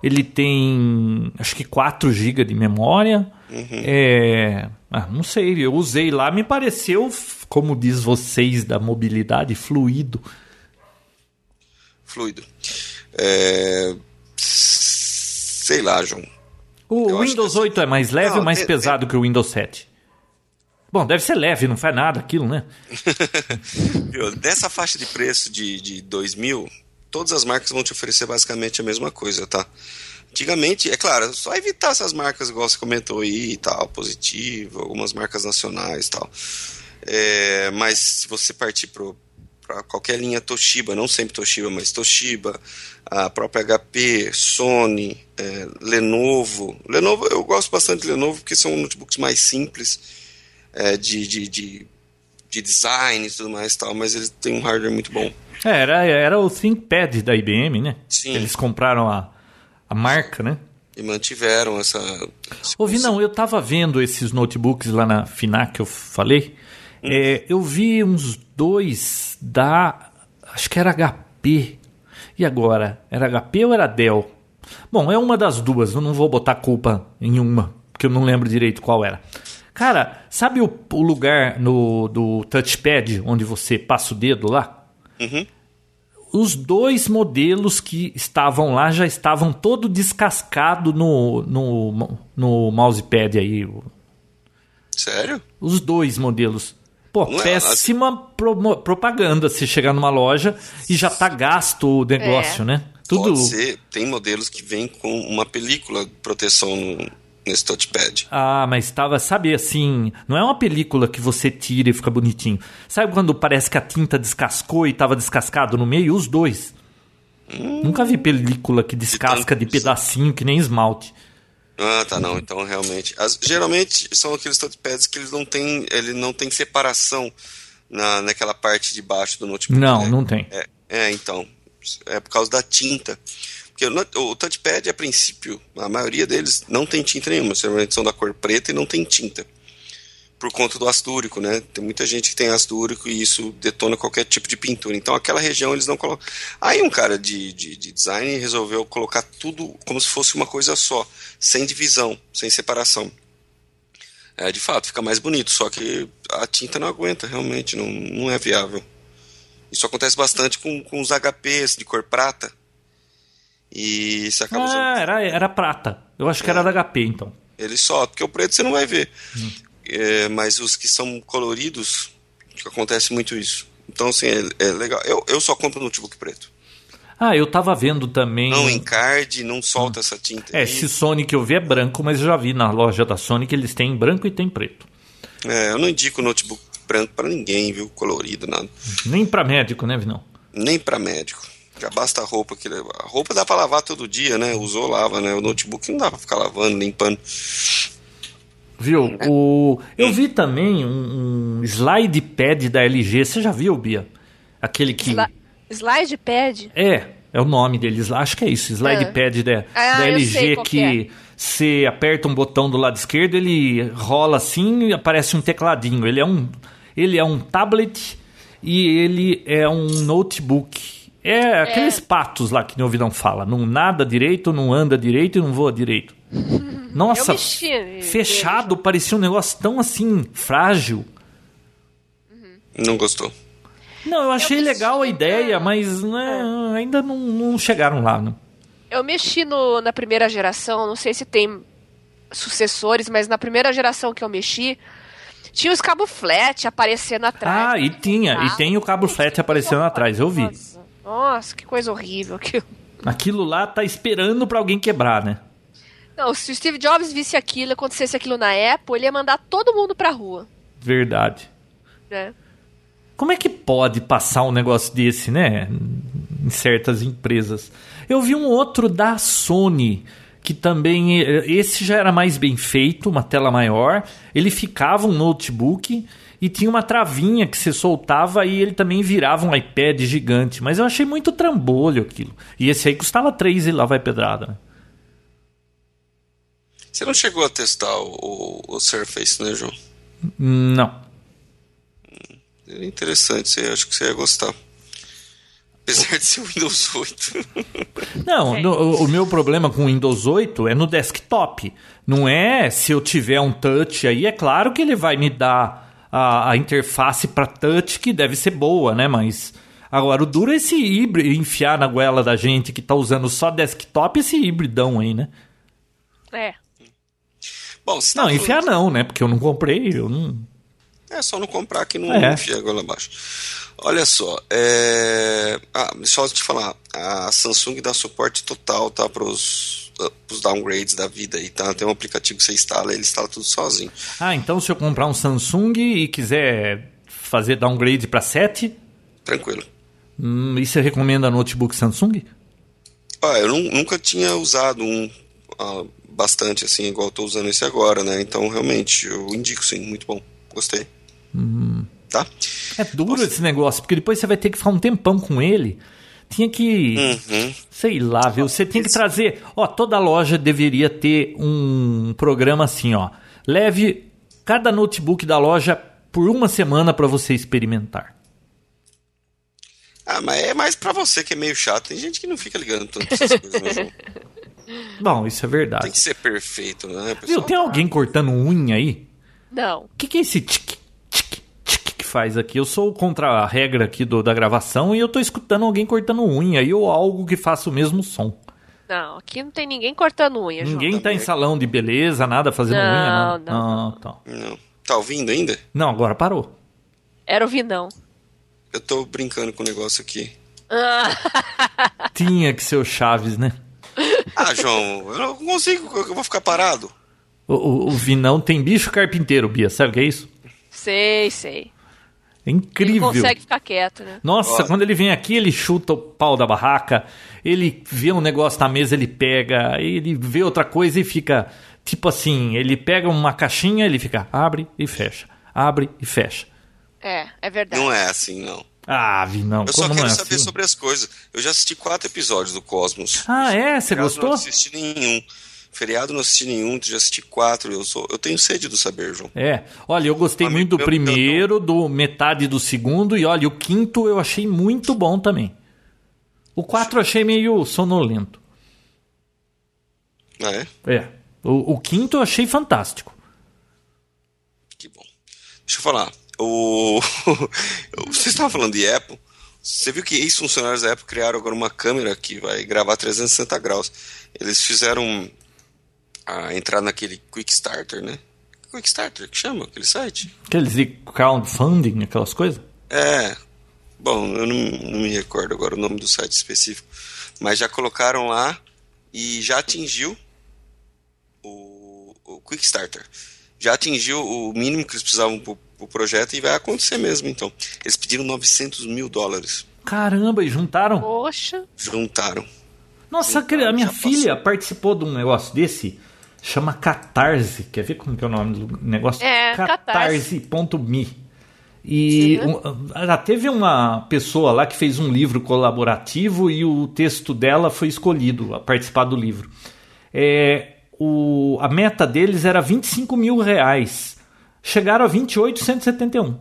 [SPEAKER 3] ele tem acho que 4 GB de memória.
[SPEAKER 2] Uhum.
[SPEAKER 3] É, ah, não sei, eu usei lá, me pareceu, como diz vocês da mobilidade, fluido.
[SPEAKER 2] Fluido. É, sei lá, João.
[SPEAKER 3] O
[SPEAKER 2] Eu
[SPEAKER 3] Windows
[SPEAKER 2] que-
[SPEAKER 3] 8 é mais leve
[SPEAKER 2] Não,
[SPEAKER 3] ou mais
[SPEAKER 2] é-
[SPEAKER 3] pesado que o Windows 7? Bom, deve ser leve, não faz nada aquilo, né?
[SPEAKER 2] Viu? Dessa faixa de preço de, de 2 mil, todas as marcas vão te oferecer basicamente a mesma coisa, tá? Antigamente, é claro, só evitar essas marcas igual você comentou aí e tal, positivo, algumas marcas nacionais e tal. É, mas se você partir para qualquer linha Toshiba, não sempre Toshiba, mas Toshiba, a própria HP, Sony, é, Lenovo. Lenovo, eu gosto bastante de Lenovo porque são notebooks mais simples é, de, de, de, de design e tudo mais e tal, mas eles têm um hardware muito bom.
[SPEAKER 3] É, era, era o ThinkPad da IBM, né?
[SPEAKER 2] Sim.
[SPEAKER 3] Eles compraram a, a marca, né?
[SPEAKER 2] E mantiveram essa.
[SPEAKER 3] Ouvi, não, eu tava vendo esses notebooks lá na FINAC que eu falei.
[SPEAKER 2] Hum.
[SPEAKER 3] É, eu vi uns dois da. Acho que era HP. E agora? Era HP ou era Dell? Bom, é uma das duas, eu não vou botar culpa em uma, porque eu não lembro direito qual era. Cara, sabe o, o lugar no, do touchpad onde você passa o dedo lá?
[SPEAKER 2] Uhum.
[SPEAKER 3] os dois modelos que estavam lá já estavam todo descascado no, no, no mousepad aí.
[SPEAKER 2] Sério?
[SPEAKER 3] Os dois modelos. Pô,
[SPEAKER 2] Não é,
[SPEAKER 3] péssima pro- propaganda se chegar numa loja e já tá gasto o negócio,
[SPEAKER 1] É.
[SPEAKER 3] né? Tudo.
[SPEAKER 2] Pode ser. Tem modelos que vêm com uma película de proteção no- nesse touchpad.
[SPEAKER 3] Ah, mas estava, sabe assim, não é uma película que você tira e fica bonitinho. Sabe quando parece que a tinta descascou e estava descascado no meio? Os dois. Nunca vi película que descasca de
[SPEAKER 2] tantos.
[SPEAKER 3] pedacinho que nem esmalte.
[SPEAKER 2] Ah, tá, não. Então, realmente. As- geralmente são aqueles touchpads que eles não têm, ele não tem separação na, naquela parte de baixo do notebook.
[SPEAKER 3] Não,
[SPEAKER 2] né?
[SPEAKER 3] não tem.
[SPEAKER 2] É, é, então. É por causa da tinta. Porque o, o touchpad, a princípio, a maioria deles não tem tinta nenhuma. Geralmente são da cor preta e não tem tinta. Por conta do ácido úrico, né? Tem muita gente que tem ácido úrico e isso detona qualquer tipo de pintura. Então aquela região eles não colocam. Aí um cara de, de, de design resolveu colocar tudo como se fosse uma coisa só, sem divisão, sem separação. É, de fato, fica mais bonito, só que a tinta não aguenta, realmente, não, não é viável. Isso acontece bastante com, com os HPs de cor prata. E você acaba usando.
[SPEAKER 3] Ah, era, era prata. Eu acho que era da HP, então.
[SPEAKER 2] Ele só, porque o preto você não vai ver. É, mas os que são coloridos, que acontece muito isso. Então, assim, é, é legal. Eu, eu só compro notebook preto.
[SPEAKER 3] Ah, eu tava vendo também.
[SPEAKER 2] Não encarde, não solta essa tinta.
[SPEAKER 3] É,
[SPEAKER 2] aí.
[SPEAKER 3] esse Sony que eu vi é branco, mas eu já vi na loja da Sony que eles têm branco e tem preto.
[SPEAKER 2] É, eu não indico notebook branco pra ninguém, viu? Colorido, nada.
[SPEAKER 3] Nem pra médico, né, Vinão?
[SPEAKER 2] Nem pra médico. Já basta a roupa que leva. A roupa dá pra lavar todo dia, né? Usou, lava, né? O notebook não dá pra ficar lavando, limpando.
[SPEAKER 3] Viu? O... Eu vi também um, um slide pad da LG. Você já viu, Bia? Aquele que.
[SPEAKER 1] Sli- Slide pad?
[SPEAKER 3] É, é o nome deles. Acho que é isso. Slide
[SPEAKER 1] Ah.
[SPEAKER 3] pad da,
[SPEAKER 1] Ah,
[SPEAKER 3] da LG
[SPEAKER 1] que
[SPEAKER 3] que você aperta um botão do lado esquerdo, ele rola assim e aparece um tecladinho. Ele é um, ele é um tablet e ele é um notebook. É aqueles patos lá que nem o Vidão fala. Não nada direito, não anda direito e não voa direito. Nossa,
[SPEAKER 1] Eu mexi
[SPEAKER 3] fechado, parecia um negócio tão assim, frágil.
[SPEAKER 2] Não gostou.
[SPEAKER 3] Não, eu achei
[SPEAKER 1] mexi,
[SPEAKER 3] legal a ideia,
[SPEAKER 1] é.
[SPEAKER 3] mas né, ainda não, não chegaram lá. Não.
[SPEAKER 1] Eu mexi no, na primeira geração, não sei se tem sucessores, mas na primeira geração que eu mexi, tinha os cabos flat aparecendo atrás.
[SPEAKER 3] Ah, e tinha, e tem o cabo flat aparecendo atrás, eu vi.
[SPEAKER 1] Nossa, nossa, que coisa horrível. aquilo.
[SPEAKER 3] Aquilo lá tá esperando pra alguém quebrar, né?
[SPEAKER 1] Não, se o Steve Jobs visse aquilo, acontecesse aquilo na Apple, ele ia mandar todo mundo pra rua.
[SPEAKER 3] Verdade.
[SPEAKER 1] Né?
[SPEAKER 3] Como é que pode passar um negócio desse, né? Em certas empresas. Eu vi um outro da Sony, que também. Esse já era mais bem feito, uma tela maior. Ele ficava um notebook e tinha uma travinha que você soltava e ele também virava um iPad gigante. Mas eu achei muito trambolho aquilo. E esse aí custava 3 e lá vai pedrada. né?
[SPEAKER 2] Você não chegou a testar o, o, o Surface, né, João?
[SPEAKER 3] Não.
[SPEAKER 2] É interessante, você, acho que você ia gostar. Apesar de ser o Windows 8.
[SPEAKER 3] Não,
[SPEAKER 1] É.
[SPEAKER 3] no- o, o meu problema com o Windows 8 é no desktop. Não é se eu tiver um touch aí, é claro que ele vai me dar a, a interface para touch que deve ser boa, né? Mas agora o duro é esse híbrido, enfiar na goela da gente que tá usando só desktop, esse hibridão aí, né?
[SPEAKER 1] É.
[SPEAKER 2] Bom, você
[SPEAKER 3] Não,
[SPEAKER 2] tá
[SPEAKER 3] enfiar
[SPEAKER 2] falando-
[SPEAKER 3] não, né? Porque eu não comprei, eu não.
[SPEAKER 2] É só não comprar que não
[SPEAKER 3] É.
[SPEAKER 2] enfia agora lá abaixo. Olha só, é... ah, só te falar, a Samsung dá suporte total, tá, pros, pros downgrades da vida aí, tá? Tem um aplicativo que você instala, ele instala tudo sozinho.
[SPEAKER 3] Ah, então se eu comprar um Samsung e quiser fazer downgrade para 7,
[SPEAKER 2] Tranquilo.
[SPEAKER 3] hum, e você recomenda notebook Samsung?
[SPEAKER 2] Ah, eu nu- nunca tinha usado um ah, bastante assim, igual eu tô usando esse agora, né? Então, realmente, eu indico sim, muito bom. Gostei. Tá?
[SPEAKER 3] É duro esse negócio, porque depois você vai ter que ficar um tempão com ele. Tinha que.
[SPEAKER 2] Uhum.
[SPEAKER 3] Sei lá, viu? Você tem que trazer. Ó, toda loja deveria ter um programa assim, ó. Leve cada notebook da loja por uma semana para você experimentar.
[SPEAKER 2] Ah, mas é mais pra você que é meio chato. Tem gente que não fica ligando tanto pra essas coisas, né, João?
[SPEAKER 3] Bom, isso é
[SPEAKER 2] Tem
[SPEAKER 3] verdade.
[SPEAKER 2] que ser perfeito, né,
[SPEAKER 3] Viu?
[SPEAKER 2] pessoal?
[SPEAKER 3] Tem alguém cortando unha aí?
[SPEAKER 1] Não.
[SPEAKER 3] O que, que é esse tique, tique, tique que faz aqui. Eu sou contra a regra aqui do, da gravação e eu tô escutando alguém cortando unha e ou algo que faça o mesmo som.
[SPEAKER 1] Não, aqui não tem ninguém cortando unha,
[SPEAKER 3] Ninguém
[SPEAKER 1] João.
[SPEAKER 3] tá em salão de beleza, nada fazendo
[SPEAKER 1] Não,
[SPEAKER 3] unha, nada.
[SPEAKER 1] não,
[SPEAKER 3] Ah, tá.
[SPEAKER 2] Não. Tá ouvindo ainda?
[SPEAKER 3] Não, agora parou.
[SPEAKER 1] Era o Vinão.
[SPEAKER 2] Eu tô brincando com o negócio aqui.
[SPEAKER 1] Ah,
[SPEAKER 3] Tinha que ser o Chaves, né?
[SPEAKER 2] Ah, João, eu não consigo, eu vou ficar parado.
[SPEAKER 3] O, o, o Vinão tem bicho carpinteiro, Bia. Sabe o que é isso?
[SPEAKER 1] sei, sei.
[SPEAKER 3] É
[SPEAKER 1] Ele
[SPEAKER 3] incrível.
[SPEAKER 1] consegue ficar quieto, né?
[SPEAKER 3] Nossa,
[SPEAKER 2] Ó.
[SPEAKER 3] quando ele vem aqui, ele chuta o pau da barraca, ele vê um negócio na mesa, ele pega, ele vê outra coisa e fica tipo assim, ele pega uma caixinha, ele fica abre e fecha, abre e fecha.
[SPEAKER 1] É, é verdade.
[SPEAKER 2] Não é assim, não.
[SPEAKER 3] Ah, Vinão,
[SPEAKER 2] Eu só quero
[SPEAKER 3] não é
[SPEAKER 2] saber
[SPEAKER 3] assim?
[SPEAKER 2] sobre as coisas. Eu já assisti quatro episódios do Cosmos.
[SPEAKER 3] Ah, é? Você gostou?
[SPEAKER 2] Não assisti nenhum. Feriado não assisti nenhum, já assisti quatro. Eu, sou, eu tenho sede do saber, João.
[SPEAKER 3] É, olha, eu gostei
[SPEAKER 2] Ah,
[SPEAKER 3] muito do primeiro, do metade do segundo, e olha, o quinto eu achei muito bom também. O quatro eu achei meio sonolento.
[SPEAKER 2] Ah, é?
[SPEAKER 3] É. O, o quinto eu achei fantástico.
[SPEAKER 2] Que bom. Deixa eu falar. O... Você estava falando de Apple. Você viu que ex-funcionários da Apple criaram agora uma câmera que vai gravar 360 graus. Eles fizeram a entrar naquele Quick Starter, né? Quick Starter, que chama aquele site?
[SPEAKER 3] Aqueles de crowdfunding, aquelas coisas.
[SPEAKER 2] É. Bom, eu não, não me recordo agora o nome do site específico. Mas já colocaram lá e já atingiu o, o Quick Starter. Já atingiu o mínimo que eles precisavam pro, pro projeto e vai acontecer mesmo, então. Eles pediram 900 mil dólares.
[SPEAKER 3] Caramba, e juntaram.
[SPEAKER 1] Poxa.
[SPEAKER 2] Juntaram.
[SPEAKER 3] Nossa,
[SPEAKER 2] Juntaram,
[SPEAKER 3] a minha filha
[SPEAKER 2] passou.
[SPEAKER 3] participou de um negócio desse. Chama Catarse. Quer ver como que é o nome do negócio?
[SPEAKER 1] É,
[SPEAKER 3] Catarse.me. E
[SPEAKER 1] Uhum.
[SPEAKER 3] um, ela teve uma pessoa lá que fez um livro colaborativo e o texto dela foi escolhido a participar do livro. É, o, a meta deles era 25 mil reais. Chegaram a 28,171.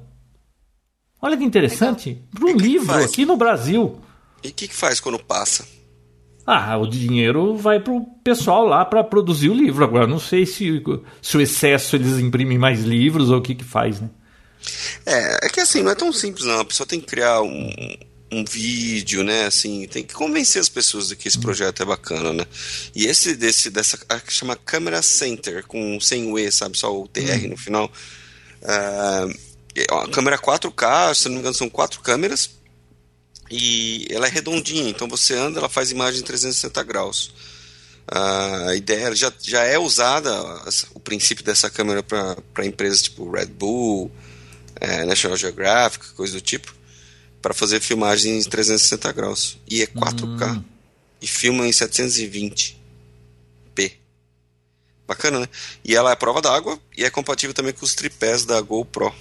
[SPEAKER 3] Olha que interessante. Para um
[SPEAKER 2] E que
[SPEAKER 3] livro
[SPEAKER 2] faz?
[SPEAKER 3] aqui no Brasil.
[SPEAKER 2] E o que, que faz quando passa?
[SPEAKER 3] Ah, o dinheiro vai pro pessoal lá para produzir o livro. Agora, não sei se, se o excesso eles imprimem mais livros ou o que que faz, né?
[SPEAKER 2] É, é que assim, não é tão simples não. A pessoa tem que criar um, um vídeo, né? Assim, tem que convencer as pessoas de que esse projeto é bacana, né? E esse desse dessa a que chama Camera Center com sem o E, sabe, só o TR no final. Ah, é uma câmera 4K, se não me engano, são quatro câmeras. E ela é redondinha, então você anda, ela faz imagem em 360 graus. A ideia já, já é usada, o princípio dessa câmera para empresas tipo Red Bull, é, National Geographic, coisa do tipo, para fazer filmagens em 360 graus. E é 4K. E filma em 720p. Bacana, né? E ela é prova d'água e é compatível também com os tripés da GoPro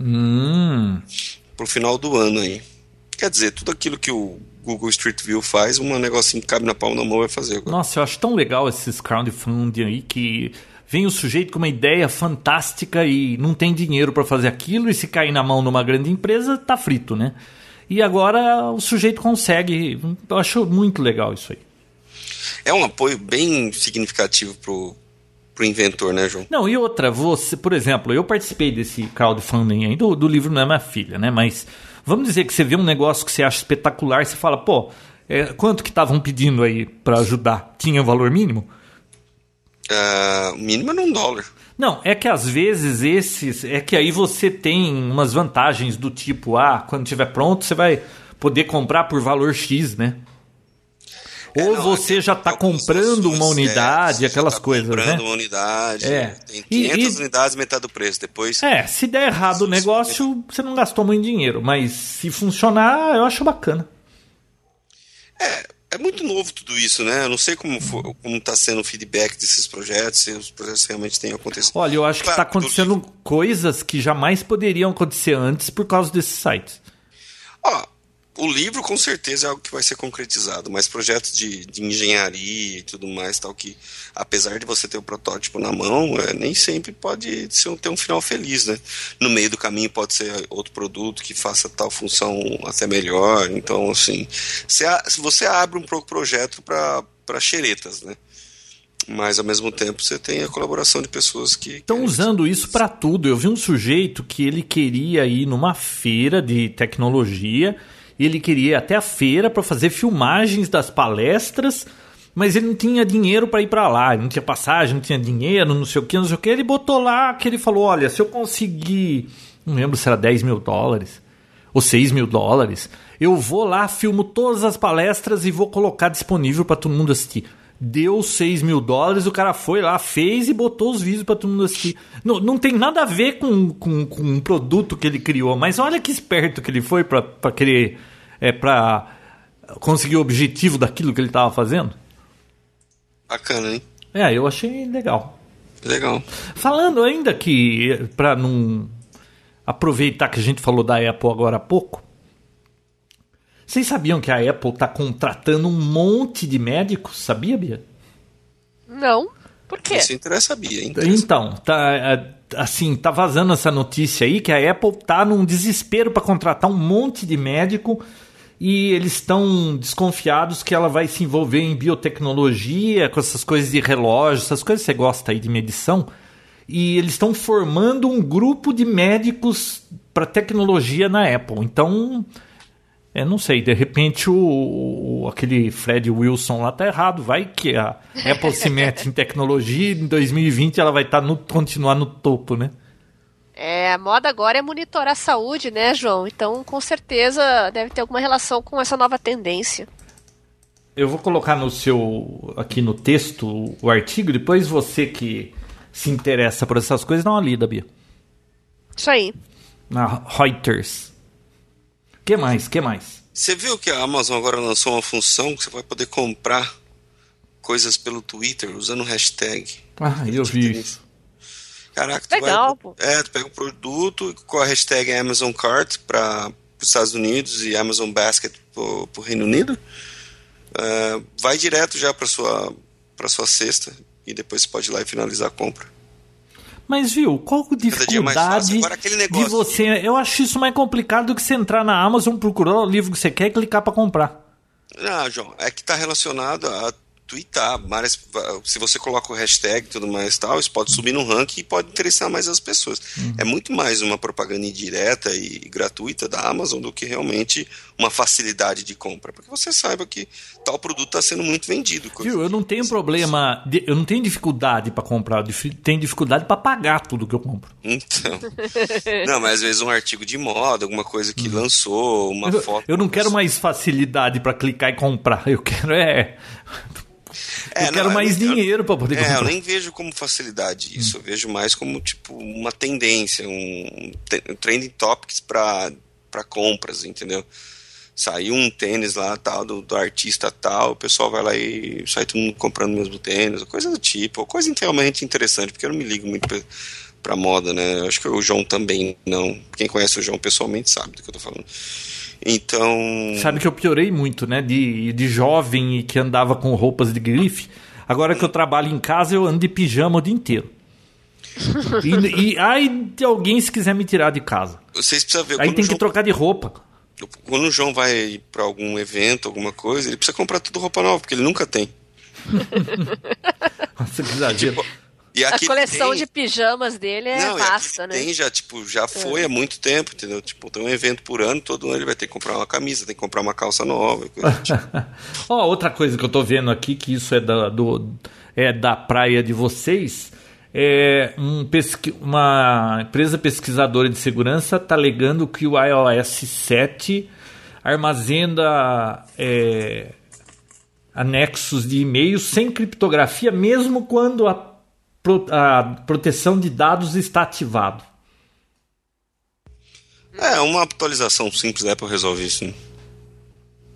[SPEAKER 3] Hum.
[SPEAKER 2] pro final do ano aí. Quer dizer, tudo aquilo que o Google Street View faz, um negocinho que cabe na palma da mão vai fazer agora.
[SPEAKER 3] Nossa, eu acho tão legal esses crowdfunding aí que vem o sujeito com uma ideia fantástica e não tem dinheiro para fazer aquilo e se cair na mão numa grande empresa, tá frito, né? E agora o sujeito consegue. Eu acho muito legal isso aí.
[SPEAKER 2] É um apoio bem significativo pro, pro inventor, né, João?
[SPEAKER 3] Não, e outra, você, por exemplo, eu participei desse crowdfunding aí do, do livro Não é Minha Filha, né? Mas vamos dizer que você vê um negócio que você acha espetacular e você fala, pô, é, quanto que estavam pedindo aí para ajudar? Tinha valor mínimo?
[SPEAKER 2] O mínimo é um dólar.
[SPEAKER 3] Não, é que às vezes esses. É que aí você tem umas vantagens do tipo, ah, quando estiver pronto, você vai poder comprar por valor X, né? Ou
[SPEAKER 2] É, não,
[SPEAKER 3] você já está comprando uma unidade,
[SPEAKER 2] é,
[SPEAKER 3] aquelas
[SPEAKER 2] tá
[SPEAKER 3] coisas,
[SPEAKER 2] comprando
[SPEAKER 3] né?
[SPEAKER 2] uma unidade,
[SPEAKER 3] É.
[SPEAKER 2] tem
[SPEAKER 3] E-
[SPEAKER 2] 500
[SPEAKER 3] e-
[SPEAKER 2] unidades, metade do preço. Depois,
[SPEAKER 3] É, se der errado o negócio, você não gastou muito dinheiro. Mas se funcionar, eu acho bacana.
[SPEAKER 2] é muito novo tudo isso, né? Eu não sei como está sendo o feedback desses projetos, se os projetos realmente têm acontecido.
[SPEAKER 3] Olha, eu acho que está acontecendo coisas que jamais poderiam acontecer antes por causa desses sites.
[SPEAKER 2] Ó, o livro com certeza é algo que vai ser concretizado, mas projetos de, de engenharia e tudo mais, tal, que apesar de você ter o protótipo na mão, é, nem sempre pode ser, ter um final feliz, né? No meio do caminho pode ser outro produto que faça tal função até melhor. Então, assim, você, abre um pro- projeto para xeretas, né? Mas ao mesmo tempo você tem a colaboração de pessoas que.
[SPEAKER 3] Estão usando isso para tudo. Eu vi um sujeito que ele queria ir numa feira de tecnologia, ele queria ir até a feira para fazer filmagens das palestras, mas ele não tinha dinheiro para ir para lá, não tinha passagem, não tinha dinheiro, não sei o que, não sei o que. Ele botou lá que ele falou: olha, se eu conseguir, não lembro se era 10 mil dólares ou 6 mil dólares, eu vou lá, filmo todas as palestras e vou colocar disponível para todo mundo assistir deu 6 mil dólares, o cara foi lá, fez e botou os vídeos para todo mundo assistir. Não, não tem nada a ver com, com, com um produto que ele criou, mas olha que esperto que ele foi para querer. É, para conseguir o objetivo daquilo que ele estava fazendo.
[SPEAKER 2] Bacana, hein?
[SPEAKER 3] É, eu achei legal.
[SPEAKER 2] Legal.
[SPEAKER 3] Falando ainda que, para não aproveitar que a gente falou da Apple agora há pouco, vocês sabiam que a Apple está contratando um monte de médicos? Sabia, Bia?
[SPEAKER 1] Não. Por quê?
[SPEAKER 2] Isso interessa Bia.
[SPEAKER 3] Interessa. Então, tá, é, assim, tá vazando essa notícia aí que a Apple tá num desespero para contratar um monte de médico e eles estão desconfiados que ela vai se envolver em biotecnologia, com essas coisas de relógio, essas coisas que você gosta aí de medição. E eles estão formando um grupo de médicos para tecnologia na Apple. Então, é, não sei, de repente o, o, aquele Fred Wilson lá tá errado. Vai que a Apple se mete em tecnologia e em 2020 ela vai estar tá no, continuar no topo, né?
[SPEAKER 1] É, a moda agora é monitorar a saúde, né, João? Então, com certeza deve ter alguma relação com essa nova tendência.
[SPEAKER 3] Eu vou colocar no seu aqui no texto o artigo, depois você que se interessa por essas coisas, dá uma lida, Bia.
[SPEAKER 1] Isso aí.
[SPEAKER 3] Na Reuters que mais? que mais?
[SPEAKER 2] Você viu que a Amazon agora lançou uma função que você vai poder comprar coisas pelo Twitter usando hashtag.
[SPEAKER 3] Ah, eu vi isso.
[SPEAKER 2] Caraca, tu Legal, vai, pô. É, tu pega um produto com a hashtag Amazon Cart para os Estados Unidos e Amazon Basket para o Reino Unido. Uh, vai direto já para sua para sua cesta e depois você pode ir lá e finalizar a compra.
[SPEAKER 3] Mas viu, qual a dificuldade de você. Eu acho isso mais complicado do que você entrar na Amazon, procurar o livro que você quer e clicar para comprar.
[SPEAKER 2] Não, João, é que está relacionado a twittar, mas se você coloca o hashtag e tudo mais tal, isso pode subir no ranking e pode interessar mais as pessoas. Uhum. É muito mais uma propaganda indireta e gratuita da Amazon do que realmente uma facilidade de compra, porque você saiba que tal produto está sendo muito vendido.
[SPEAKER 3] Viu, eu não tenho assim. problema, de, eu não tenho dificuldade para comprar, eu tenho dificuldade para pagar tudo que eu compro.
[SPEAKER 2] Então, não, mas às vezes um artigo de moda, alguma coisa que uhum. lançou, uma
[SPEAKER 3] eu,
[SPEAKER 2] foto.
[SPEAKER 3] Eu não quero mais facilidade para clicar e comprar, eu quero é é, eu quero não, mais eu, dinheiro para poder comprar.
[SPEAKER 2] É, eu nem vejo como facilidade isso. Hum. Eu vejo mais como tipo uma tendência, um, um trending topics para compras, entendeu? Saiu um tênis lá tal do, do, artista tal, o pessoal vai lá e sai todo mundo comprando o mesmo tênis, coisa do tipo, coisa realmente interessante, porque eu não me ligo muito pra, pra moda, né? Eu acho que o João também não. Quem conhece o João pessoalmente sabe do que eu tô falando. Então.
[SPEAKER 3] Sabe que eu piorei muito, né? De, de jovem e que andava com roupas de grife. Agora que eu trabalho em casa, eu ando de pijama o dia inteiro. e, e ai de alguém se quiser me tirar de casa.
[SPEAKER 2] Vocês precisam ver.
[SPEAKER 3] Aí tem
[SPEAKER 2] que
[SPEAKER 3] João... trocar de roupa.
[SPEAKER 2] Quando o João vai para algum evento, alguma coisa, ele precisa comprar tudo roupa nova, porque ele nunca tem.
[SPEAKER 3] Nossa, que exagero. Tipo,
[SPEAKER 1] e a coleção tem... de pijamas dele é não, vasta, né?
[SPEAKER 2] Tem já, tipo, já é. foi é. há muito tempo, entendeu? Tipo, tem um evento por ano, todo ano ele vai ter que comprar uma camisa, tem que comprar uma calça nova.
[SPEAKER 3] Tipo. Ó, oh, outra coisa que eu tô vendo aqui, que isso é da, do, é da praia de vocês, é um pesqui... uma empresa pesquisadora de segurança está alegando que o iOS 7 armazena é, anexos de e-mails sem criptografia, mesmo quando a a proteção de dados está ativado.
[SPEAKER 2] É, uma atualização simples da Apple resolve isso. Né?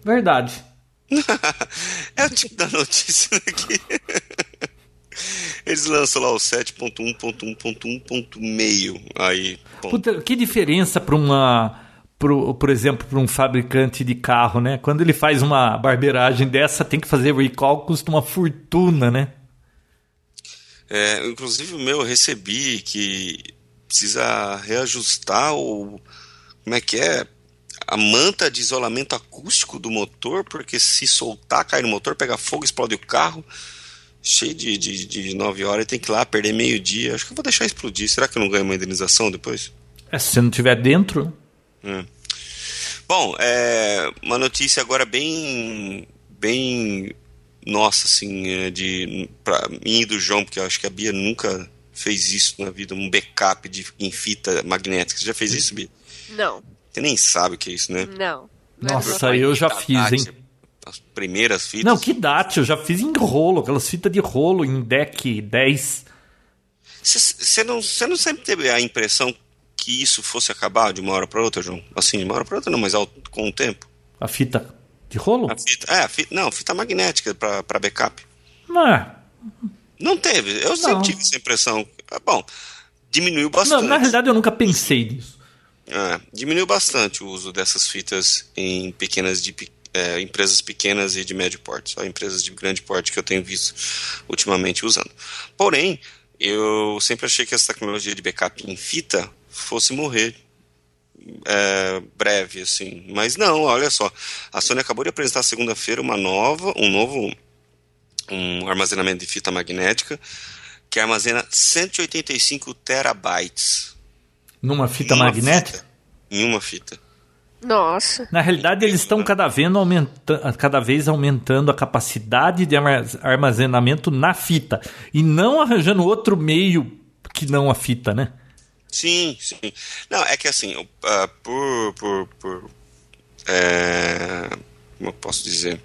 [SPEAKER 3] Verdade.
[SPEAKER 2] é o tipo da notícia aqui. Eles lançam lá o 7.1.1.1.meio. Aí.
[SPEAKER 3] Puta, que diferença para uma. Pro, por exemplo, para um fabricante de carro, né? Quando ele faz uma barbeiragem dessa, tem que fazer recall, custa uma fortuna, né?
[SPEAKER 2] É, inclusive o meu eu recebi que precisa reajustar o. Como é que é? A manta de isolamento acústico do motor, porque se soltar, cai no motor, pega fogo, explode o carro. cheio de, de, de 9 horas e tem que ir lá perder meio dia. Acho que eu vou deixar explodir. Será que eu não ganho uma indenização depois?
[SPEAKER 3] É, se você não estiver dentro.
[SPEAKER 2] É. Bom, é, uma notícia agora bem. bem. Nossa, assim, é, de. pra mim e do João, porque eu acho que a Bia nunca fez isso na vida, um backup de, em fita magnética. Você já fez isso, Bia?
[SPEAKER 1] Não.
[SPEAKER 2] Você nem sabe o que é isso, né?
[SPEAKER 1] Não.
[SPEAKER 3] Nossa, eu já fiz, hein?
[SPEAKER 2] As primeiras fitas.
[SPEAKER 3] Não, que date, eu já fiz em rolo, aquelas fitas de rolo em deck 10.
[SPEAKER 2] Você não, não sempre teve a impressão que isso fosse acabar de uma hora para outra, João? Assim, de uma hora para outra não, mas ao, com o tempo.
[SPEAKER 3] A fita de rolo?
[SPEAKER 2] A fita, é, a fita, não, fita magnética para backup.
[SPEAKER 3] Não é.
[SPEAKER 2] Não teve. Eu não. sempre tive essa impressão. Ah, bom, diminuiu bastante.
[SPEAKER 3] Não, na realidade eu nunca pensei nisso.
[SPEAKER 2] É, diminuiu bastante o uso dessas fitas em pequenas de, é, empresas pequenas e de médio porte, só empresas de grande porte que eu tenho visto ultimamente usando. Porém, eu sempre achei que essa tecnologia de backup em fita fosse morrer é, breve, assim. Mas não, olha só. A Sony acabou de apresentar segunda-feira uma nova, um novo um armazenamento de fita magnética que armazena 185 terabytes.
[SPEAKER 3] Numa fita magnética?
[SPEAKER 2] Fita, em uma fita.
[SPEAKER 1] Nossa.
[SPEAKER 3] Na realidade, eles estão cada vez, aumenta cada vez aumentando a capacidade de armazenamento na fita. E não arranjando outro meio que não a fita, né?
[SPEAKER 2] Sim, sim. Não, é que assim, uh, por. por, por é, como eu posso dizer?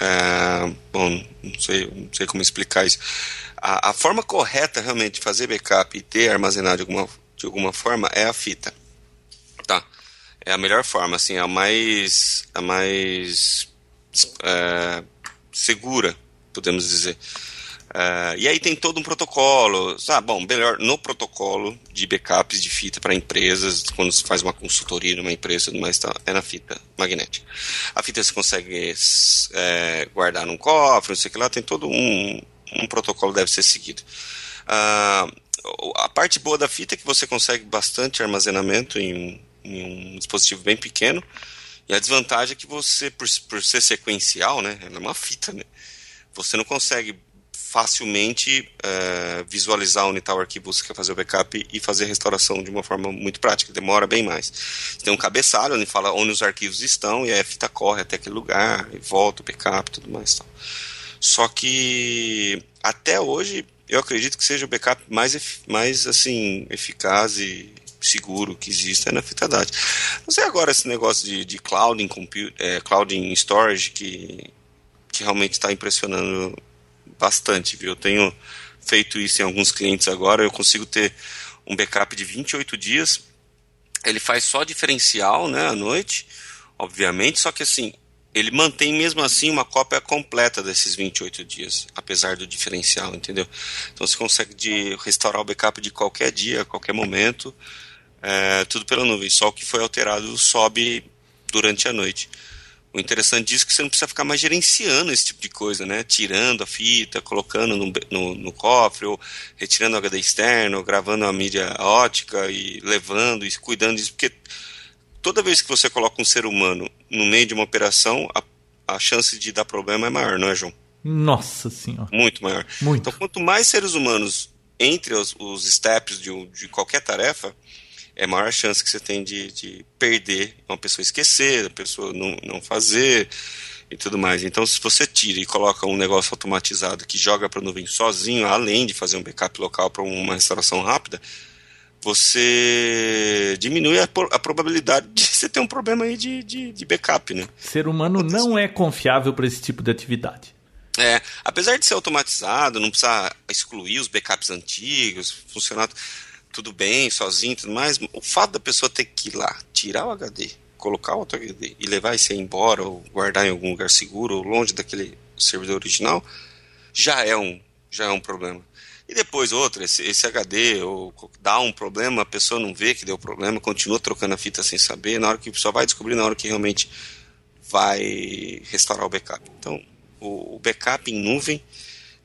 [SPEAKER 2] É, bom, não sei, não sei como explicar isso. A, a, forma correta realmente de fazer backup e ter armazenado de alguma, de alguma forma é a fita. Tá. É a melhor forma, assim, a mais, a mais é, segura, podemos dizer. Uh, e aí tem todo um protocolo, sabe? Bom, melhor, no protocolo de backups de fita para empresas, quando se faz uma consultoria numa empresa, mas tá, é na fita magnética. A fita você consegue é, guardar num cofre, não sei o que lá, tem todo um, um protocolo que deve ser seguido. Uh, a parte boa da fita é que você consegue bastante armazenamento em, em um dispositivo bem pequeno, e a desvantagem é que você, por, por ser sequencial, né, é uma fita, né, você não consegue facilmente uh, visualizar está o arquivo que quer fazer o backup e fazer a restauração de uma forma muito prática. Demora bem mais. Tem um cabeçalho onde fala onde os arquivos estão e a fita corre até aquele lugar e volta o backup e tudo mais. Tal. Só que até hoje eu acredito que seja o backup mais, mais assim, eficaz e seguro que existe é na fita DAT. Não sei agora esse negócio de, de cloud, em compute, é, cloud storage que, que realmente está impressionando bastante, viu? Eu tenho feito isso em alguns clientes agora, eu consigo ter um backup de 28 dias. Ele faz só diferencial, né, à noite, obviamente, só que assim, ele mantém mesmo assim uma cópia completa desses 28 dias, apesar do diferencial, entendeu? Então você consegue de restaurar o backup de qualquer dia, qualquer momento, é, tudo pela nuvem. Só o que foi alterado sobe durante a noite. O interessante disso é que você não precisa ficar mais gerenciando esse tipo de coisa, né? Tirando a fita, colocando no, no, no cofre, ou retirando o HD externo, gravando a mídia ótica e levando e cuidando disso, porque toda vez que você coloca um ser humano no meio de uma operação, a, a chance de dar problema é maior, não é, João?
[SPEAKER 3] Nossa senhora.
[SPEAKER 2] Muito maior.
[SPEAKER 3] Muito.
[SPEAKER 2] Então, quanto mais seres humanos entre os, os steps de, de qualquer tarefa, é a maior chance que você tem de, de perder uma pessoa esquecer, a pessoa não, não fazer e tudo mais. Então, se você tira e coloca um negócio automatizado que joga para a nuvem sozinho, além de fazer um backup local para uma restauração rápida, você diminui a, a, probabilidade de você ter um problema aí de, de, de backup, né?
[SPEAKER 3] Ser humano não é confiável para esse tipo de atividade.
[SPEAKER 2] É, apesar de ser automatizado, não precisa excluir os backups antigos, funcionar tudo bem, sozinho tudo mais, o fato da pessoa ter que ir lá, tirar o HD, colocar o outro HD e levar esse aí embora, ou guardar em algum lugar seguro, ou longe daquele servidor original, já é um, já é um problema. E depois outro, esse, esse HD ou dá um problema, a pessoa não vê que deu problema, continua trocando a fita sem saber, na hora que só vai descobrir na hora que realmente vai restaurar o backup. Então, o, o backup em nuvem,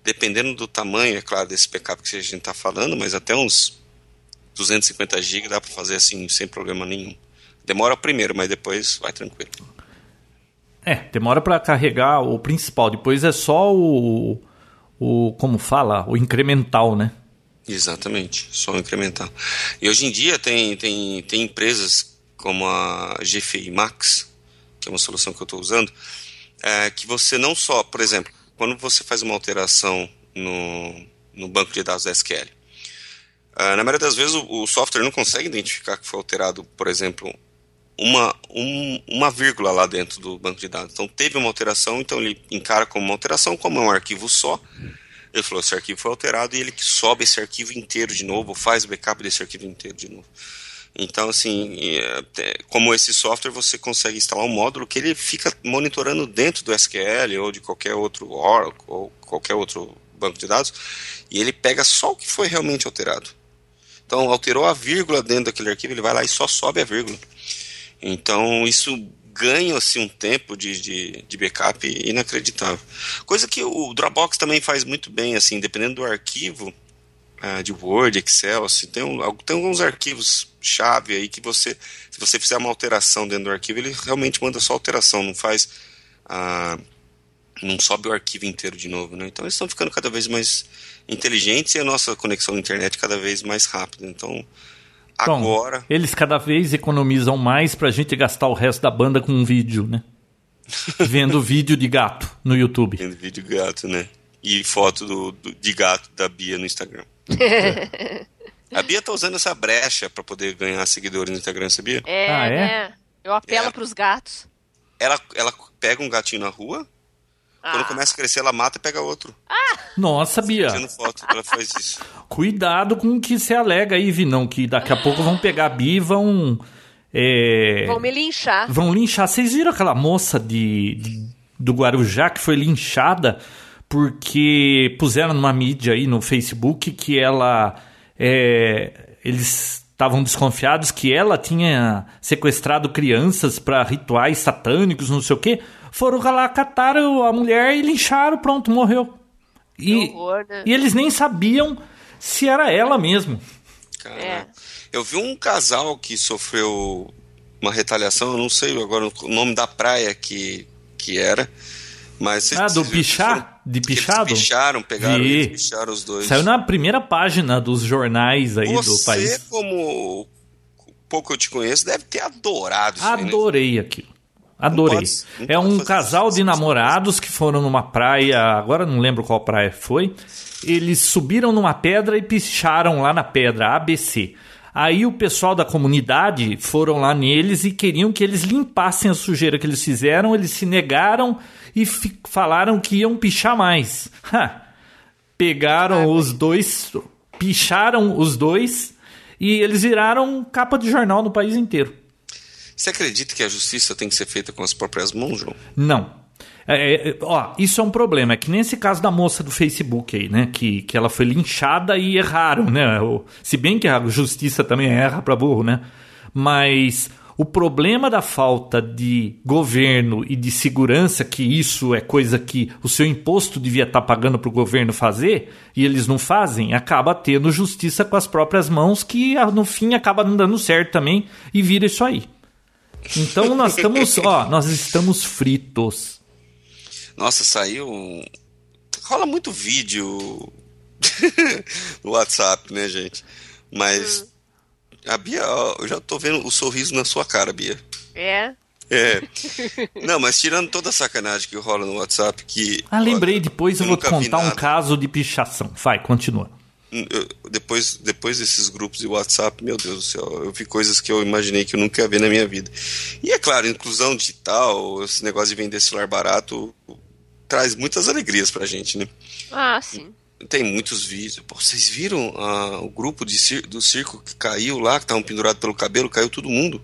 [SPEAKER 2] dependendo do tamanho, é claro, desse backup que a gente está falando, mas até uns 250 GB dá para fazer assim sem problema nenhum. Demora primeiro, mas depois vai tranquilo.
[SPEAKER 3] É, demora para carregar o principal. Depois é só o, o. Como fala? O incremental, né?
[SPEAKER 2] Exatamente, só o incremental. E hoje em dia tem, tem, tem empresas como a GFI Max, que é uma solução que eu estou usando, é, que você não só, por exemplo, quando você faz uma alteração no, no banco de dados da SQL, é, na maioria das vezes o, o, software não consegue identificar que foi alterado, por exemplo, uma, um, uma vírgula lá dentro do banco de dados. Então teve uma alteração, então ele encara como uma alteração, como é um arquivo só. Ele falou: esse arquivo foi alterado e ele que sobe esse arquivo inteiro de novo, faz o backup desse arquivo inteiro de novo. Então, assim, como esse software, você consegue instalar um módulo que ele fica monitorando dentro do SQL ou de qualquer outro Oracle ou qualquer outro banco de dados e ele pega só o que foi realmente alterado. Então, alterou a vírgula dentro daquele arquivo, ele vai lá e só sobe a vírgula. Então, isso ganha assim, um tempo de, de, de, backup inacreditável. Coisa que o Dropbox também faz muito bem, assim, dependendo do arquivo uh, de Word, Excel, assim, tem, um, tem alguns arquivos chave aí que você, se você fizer uma alteração dentro do arquivo, ele realmente manda só alteração, não faz. Uh, não sobe o arquivo inteiro de novo, né? Então eles estão ficando cada vez mais inteligentes e a nossa conexão à internet cada vez mais rápida. Então,
[SPEAKER 3] agora. Eles cada vez economizam mais pra gente gastar o resto da banda com um vídeo, né? Vendo vídeo de gato no YouTube.
[SPEAKER 2] Vendo vídeo de gato, né? E foto do, do de gato da Bia no Instagram. A Bia tá usando essa brecha para poder ganhar seguidores no Instagram, sabia?
[SPEAKER 1] É, ah, é? Né? Eu apelo é. pros gatos.
[SPEAKER 2] Ela, ela pega um gatinho na rua, quando ah. começa a crescer, ela mata e pega outro.
[SPEAKER 3] Ah. Nossa, Bia.
[SPEAKER 2] foto, ela faz isso.
[SPEAKER 3] Cuidado com o que você alega aí, Vinão, que daqui a pouco vão pegar a Bia e vão. É...
[SPEAKER 1] Vão me linchar.
[SPEAKER 3] Vão linchar. Vocês viram aquela moça de, de, do Guarujá que foi linchada porque puseram numa mídia aí no Facebook que ela. É, eles estavam desconfiados que ela tinha sequestrado crianças para rituais satânicos, não sei o quê foram lá, cataram a mulher e lincharam, pronto, morreu. E, horror, né? e eles nem sabiam se era ela mesmo.
[SPEAKER 2] É. Eu vi um casal que sofreu uma retaliação, eu não sei agora o nome da praia que, que era. Mas
[SPEAKER 3] ah, do pichar? De pichado?
[SPEAKER 2] Eles picharam, pegaram e picharam os dois.
[SPEAKER 3] Saiu na primeira página dos jornais aí
[SPEAKER 2] Você,
[SPEAKER 3] do país. Você,
[SPEAKER 2] como pouco eu te conheço, deve ter adorado isso
[SPEAKER 3] Adorei
[SPEAKER 2] aí,
[SPEAKER 3] né? aquilo. Adorei. Pode, é um casal de namorados que foram numa praia, agora não lembro qual praia foi. Eles subiram numa pedra e picharam lá na pedra, ABC. Aí o pessoal da comunidade foram lá neles e queriam que eles limpassem a sujeira que eles fizeram. Eles se negaram e falaram que iam pichar mais. Ha! Pegaram os dois, picharam os dois e eles viraram capa de jornal no país inteiro.
[SPEAKER 2] Você acredita que a justiça tem que ser feita com as próprias mãos, João?
[SPEAKER 3] Não. É, é, ó, isso é um problema. É que nem esse caso da moça do Facebook aí, né? Que, que ela foi linchada e erraram, né? Se bem que a justiça também erra para burro, né? Mas o problema da falta de governo e de segurança, que isso é coisa que o seu imposto devia estar tá pagando para o governo fazer, e eles não fazem, acaba tendo justiça com as próprias mãos, que no fim acaba não dando certo também e vira isso aí. Então nós estamos, ó, nós estamos fritos.
[SPEAKER 2] Nossa, saiu. Rola muito vídeo no WhatsApp, né, gente? Mas a Bia, ó, eu já tô vendo o sorriso na sua cara, Bia.
[SPEAKER 1] É.
[SPEAKER 2] É. Não, mas tirando toda a sacanagem que rola no WhatsApp, que.
[SPEAKER 3] Ah, lembrei, depois eu, eu vou te contar um caso de pichação. Vai, continua
[SPEAKER 2] depois, depois desses grupos de WhatsApp, meu Deus do céu, eu vi coisas que eu imaginei que eu nunca ia ver na minha vida. E é claro, inclusão digital, esse negócio de vender celular barato, traz muitas alegrias pra gente, né?
[SPEAKER 1] Ah, sim.
[SPEAKER 2] Tem muitos vídeos. Pô, vocês viram ah, o grupo de, do circo que caiu lá, que estavam pendurados pelo cabelo, caiu todo mundo?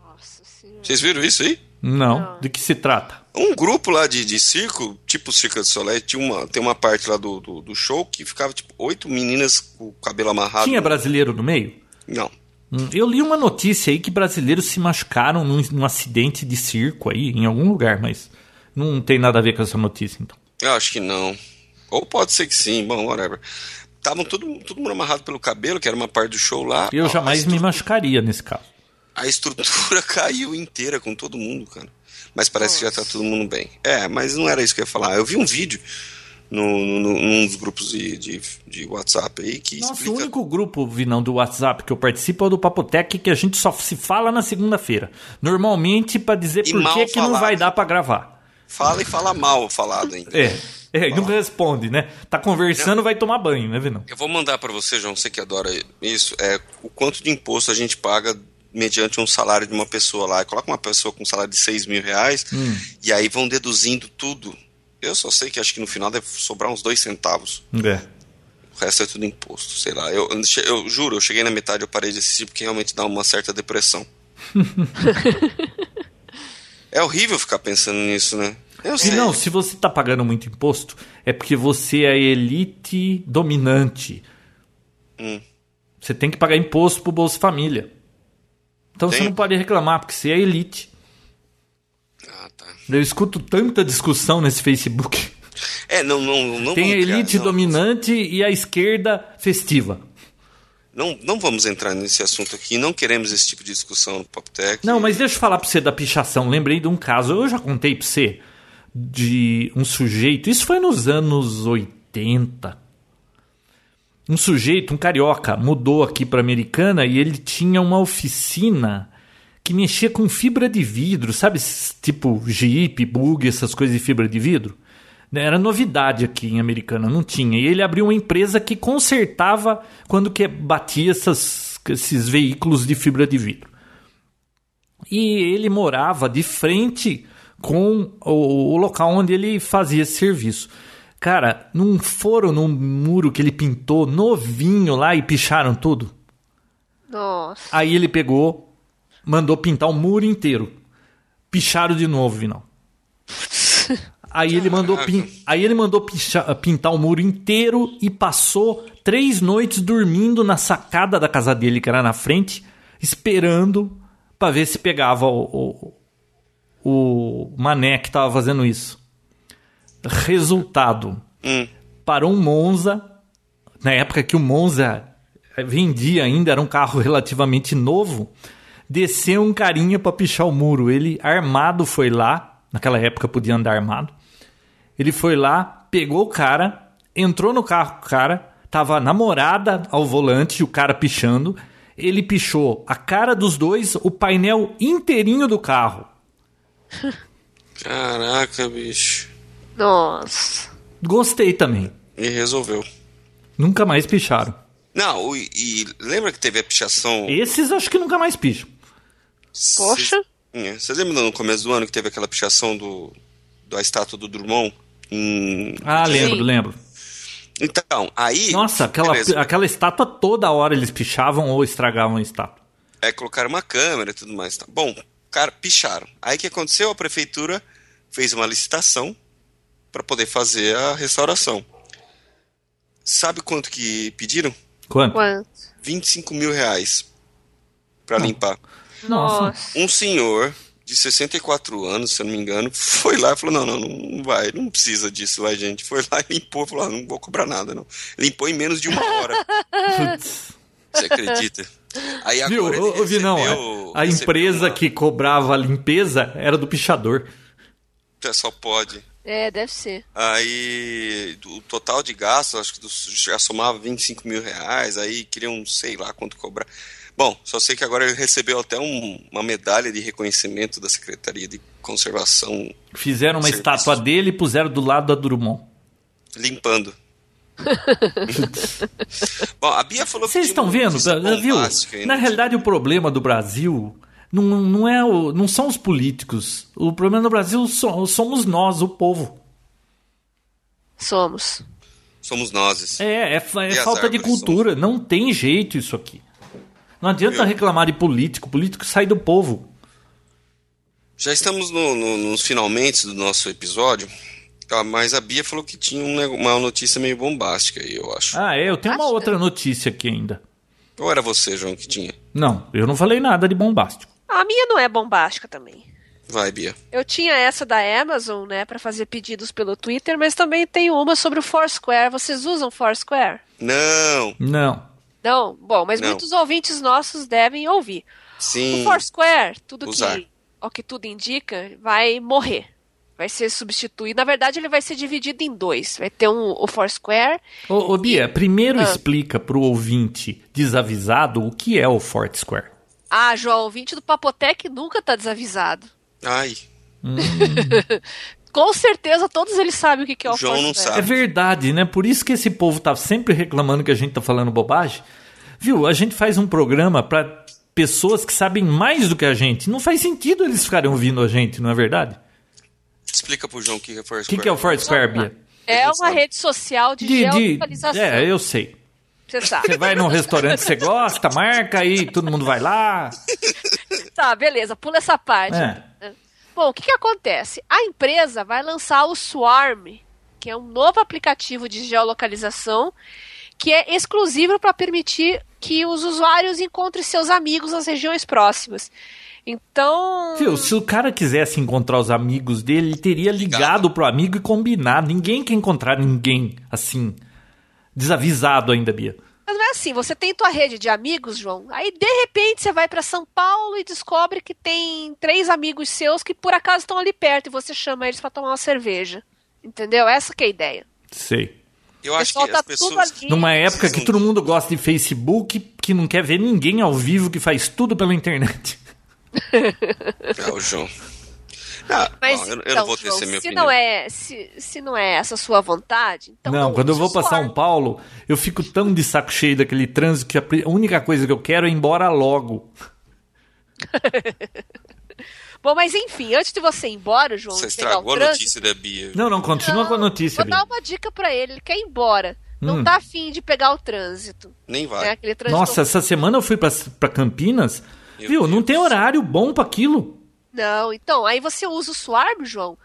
[SPEAKER 2] Nossa senhora. Vocês viram isso aí?
[SPEAKER 3] Não. Não. De que se trata?
[SPEAKER 2] Um grupo lá de, de circo, tipo Circo de Soleil, tinha uma, tem uma parte lá do, do, do, show que ficava tipo oito meninas com o cabelo amarrado.
[SPEAKER 3] Tinha brasileiro no meio?
[SPEAKER 2] Não.
[SPEAKER 3] Hum, eu li uma notícia aí que brasileiros se machucaram num, num acidente de circo aí, em algum lugar, mas não tem nada a ver com essa notícia, então.
[SPEAKER 2] Eu acho que não. Ou pode ser que sim, bom, whatever. Estavam todo, todo mundo amarrado pelo cabelo, que era uma parte do show lá.
[SPEAKER 3] Eu jamais me machucaria nesse caso.
[SPEAKER 2] A estrutura caiu inteira com todo mundo, cara. mas parece Nossa. que já tá todo mundo bem. É, mas não era isso que eu ia falar. Eu vi um vídeo no, no, num dos grupos de, de, de, WhatsApp aí que
[SPEAKER 3] Nossa,
[SPEAKER 2] explica...
[SPEAKER 3] o único grupo, Vinão, do WhatsApp que eu participo é o do Papotec, que a gente só se fala na segunda-feira. Normalmente para dizer e por que, que não vai dar para gravar.
[SPEAKER 2] Fala e fala mal falado ainda.
[SPEAKER 3] É. É, não responde, né? Tá conversando, não. vai tomar banho, né, Vinão?
[SPEAKER 2] Eu vou mandar para você, João, você que adora isso, é o quanto de imposto a gente paga mediante um salário de uma pessoa lá. Coloca uma pessoa com um salário de 6 mil reais hum. e aí vão deduzindo tudo eu só sei que acho que no final deve sobrar uns dois centavos.
[SPEAKER 3] É.
[SPEAKER 2] O resto é tudo imposto, sei lá. Eu, eu juro, eu cheguei na metade, eu parei de assistir porque realmente dá uma certa depressão. é horrível ficar pensando nisso, né?
[SPEAKER 3] Eu sei. não, se você está pagando muito imposto, é porque você é elite dominante. Hum. Você tem que pagar imposto pro Bolsa Família. Então tem? você não pode reclamar, porque você é elite. Eu escuto tanta discussão nesse Facebook.
[SPEAKER 2] É, não, não, não
[SPEAKER 3] Tem a elite criar, dominante e a esquerda festiva.
[SPEAKER 2] Não, não vamos entrar nesse assunto aqui, não queremos esse tipo de discussão no PopTech.
[SPEAKER 3] Não, mas deixa eu falar para você da pichação. Lembrei de um caso, eu já contei para você, de um sujeito, isso foi nos anos 80. Um sujeito, um carioca, mudou aqui para Americana e ele tinha uma oficina que mexia com fibra de vidro, sabe? Tipo Jeep, Bug, essas coisas de fibra de vidro. Né, era novidade aqui em Americana, não tinha. E ele abriu uma empresa que consertava quando que batia essas, esses veículos de fibra de vidro. E ele morava de frente com o, o local onde ele fazia esse serviço. Cara, não foram num muro que ele pintou novinho lá e picharam tudo?
[SPEAKER 1] Nossa.
[SPEAKER 3] Aí ele pegou, mandou pintar o muro inteiro. Picharam de novo, Vinal. Aí ele mandou, pin... Aí ele mandou pintar o muro inteiro e passou três noites dormindo na sacada da casa dele, que era na frente, esperando para ver se pegava o, o, o mané que tava fazendo isso. Resultado: hum. parou um Monza, na época que o Monza vendia ainda, era um carro relativamente novo desceu um carinha para pichar o muro. Ele armado foi lá, naquela época podia andar armado. Ele foi lá, pegou o cara, entrou no carro com o cara, tava a namorada ao volante, o cara pichando. Ele pichou a cara dos dois, o painel inteirinho do carro.
[SPEAKER 2] Caraca, bicho.
[SPEAKER 1] Nossa.
[SPEAKER 3] Gostei também.
[SPEAKER 2] E resolveu.
[SPEAKER 3] Nunca mais picharam.
[SPEAKER 2] Não, e, e lembra que teve a pichação.
[SPEAKER 3] Esses acho que nunca mais picham.
[SPEAKER 1] Poxa.
[SPEAKER 2] Você lembra no começo do ano que teve aquela pichação do, da estátua do Drummond? Em...
[SPEAKER 3] Ah, lembro, Sim. lembro.
[SPEAKER 2] Então, aí.
[SPEAKER 3] Nossa, aquela, aquela estátua toda hora eles pichavam ou estragavam a estátua.
[SPEAKER 2] É, colocaram uma câmera e tudo mais. Tá. Bom, cara, picharam. Aí o que aconteceu? A prefeitura fez uma licitação para poder fazer a restauração. Sabe quanto que pediram?
[SPEAKER 3] Quanto? Quanto?
[SPEAKER 2] 25 mil reais para limpar.
[SPEAKER 1] Nossa.
[SPEAKER 2] Um senhor de 64 anos, se eu não me engano, foi lá e falou: não, não, não vai, não precisa disso, vai, gente. Foi lá e limpou, falou: ah, não vou cobrar nada, não. Limpou em menos de uma hora. Você acredita?
[SPEAKER 3] Aí agora Viu, ele recebeu, não, a, a empresa uma... que cobrava a limpeza era do pichador.
[SPEAKER 2] É, só pode.
[SPEAKER 1] É, deve ser.
[SPEAKER 2] Aí o total de gastos, acho que já somava 25 mil reais, aí queriam, sei lá quanto cobrar. Bom, só sei que agora ele recebeu até um, uma medalha de reconhecimento da Secretaria de Conservação.
[SPEAKER 3] Fizeram uma estátua dele e puseram do lado da Drummond.
[SPEAKER 2] Limpando. Bom, a Bia falou
[SPEAKER 3] Vocês estão vendo? Viu? Na realidade, o problema do Brasil não, não, é o, não são os políticos. O problema do Brasil somos nós, o povo.
[SPEAKER 1] Somos.
[SPEAKER 2] Somos nós.
[SPEAKER 3] É, é, é falta de cultura. Somos. Não tem jeito isso aqui. Não adianta reclamar de político, político sai do povo.
[SPEAKER 2] Já estamos no, no, nos finalmente do nosso episódio, ah, mas a Bia falou que tinha uma notícia meio bombástica aí, eu acho.
[SPEAKER 3] Ah, é? Eu tenho uma outra notícia aqui ainda.
[SPEAKER 2] Ou era você, João, que tinha?
[SPEAKER 3] Não, eu não falei nada de bombástico.
[SPEAKER 1] A minha não é bombástica também.
[SPEAKER 2] Vai, Bia.
[SPEAKER 1] Eu tinha essa da Amazon, né, para fazer pedidos pelo Twitter, mas também tem uma sobre o Foursquare. Vocês usam Foursquare?
[SPEAKER 2] Não.
[SPEAKER 3] Não.
[SPEAKER 1] Não? Bom, mas Não. muitos ouvintes nossos devem ouvir.
[SPEAKER 2] Sim.
[SPEAKER 1] O Foursquare, tudo Usar. que ao que tudo indica, vai morrer. Vai ser substituído. Na verdade, ele vai ser dividido em dois. Vai ter um, o Foursquare.
[SPEAKER 3] Ô, ô Bia, primeiro
[SPEAKER 1] Ah.
[SPEAKER 3] explica pro ouvinte desavisado o que é o Foursquare.
[SPEAKER 1] Ah, João, ouvinte do Papotec nunca tá desavisado.
[SPEAKER 2] Ai,
[SPEAKER 1] Com certeza todos eles sabem o que que é o
[SPEAKER 2] O João não
[SPEAKER 1] Foursquare.
[SPEAKER 3] É
[SPEAKER 2] sabe.
[SPEAKER 3] verdade, né? Por isso que esse povo tá sempre reclamando que a gente tá falando bobagem. Viu? A gente faz um programa pra pessoas que sabem mais do que a gente. Não faz sentido eles ficarem ouvindo a gente, não é verdade?
[SPEAKER 2] explica pro João o que é
[SPEAKER 3] O
[SPEAKER 2] Foursquare.
[SPEAKER 3] que, que é o Foursquare, Bia?
[SPEAKER 1] É uma
[SPEAKER 2] sabe.
[SPEAKER 1] rede social de,
[SPEAKER 3] De, de,
[SPEAKER 1] geolocalização.
[SPEAKER 3] é, eu sei.
[SPEAKER 1] Você sabe.
[SPEAKER 3] Você vai num restaurante que você gosta, marca aí, todo mundo vai lá.
[SPEAKER 1] Tá, beleza, pula essa parte.
[SPEAKER 3] É.
[SPEAKER 1] Bom, o que, que acontece? A empresa vai lançar o Swarm, que é um novo aplicativo de geolocalização que é exclusivo para permitir que os usuários encontrem seus amigos nas regiões próximas. Então.
[SPEAKER 3] Viu, se o cara quisesse encontrar os amigos dele, ele teria ligado pro amigo e combinado. Ninguém quer encontrar ninguém assim, desavisado ainda, Bia.
[SPEAKER 1] Mas não é assim, você tem tua rede de amigos, João, aí de repente você vai para São Paulo e descobre que tem três amigos seus que por acaso estão ali perto e você chama eles para tomar uma cerveja. Entendeu? Essa que é a ideia.
[SPEAKER 3] Sei.
[SPEAKER 2] Eu acho que
[SPEAKER 1] tá
[SPEAKER 2] as pessoas.
[SPEAKER 3] Numa época que todo mundo gosta de Facebook, que não quer ver ninguém ao vivo, que faz tudo pela internet.
[SPEAKER 2] É, o João. Ah,
[SPEAKER 1] Mas
[SPEAKER 2] bom, eu, eu
[SPEAKER 1] então,
[SPEAKER 2] não vou ter
[SPEAKER 1] João,
[SPEAKER 2] minha
[SPEAKER 1] se
[SPEAKER 2] opinião.
[SPEAKER 1] não é se, se não é essa a sua vontade, então
[SPEAKER 3] não, quando eu vou
[SPEAKER 1] Swarm.
[SPEAKER 3] São Paulo, eu fico tão de saco cheio daquele trânsito que a única coisa que eu quero é ir embora logo.
[SPEAKER 1] Bom, mas enfim, antes de você ir embora, João,
[SPEAKER 2] Você
[SPEAKER 1] pegar
[SPEAKER 2] estragou
[SPEAKER 1] o
[SPEAKER 2] a
[SPEAKER 1] trânsito,
[SPEAKER 2] notícia da Bia.
[SPEAKER 3] Não, não, continua
[SPEAKER 1] Não,
[SPEAKER 3] com a notícia,
[SPEAKER 1] Vou dar
[SPEAKER 3] Bia.
[SPEAKER 1] uma dica pra ele, ele quer ir embora. Não
[SPEAKER 3] Hum.
[SPEAKER 1] tá afim de pegar o trânsito.
[SPEAKER 2] Nem vai.
[SPEAKER 1] Né? Aquele trânsito
[SPEAKER 3] Nossa, essa semana eu fui pra, pra Campinas,
[SPEAKER 2] Meu
[SPEAKER 3] viu? Não
[SPEAKER 2] Deus.
[SPEAKER 3] tem horário bom pra aquilo.
[SPEAKER 1] Não, então, aí você usa o Swarm, João.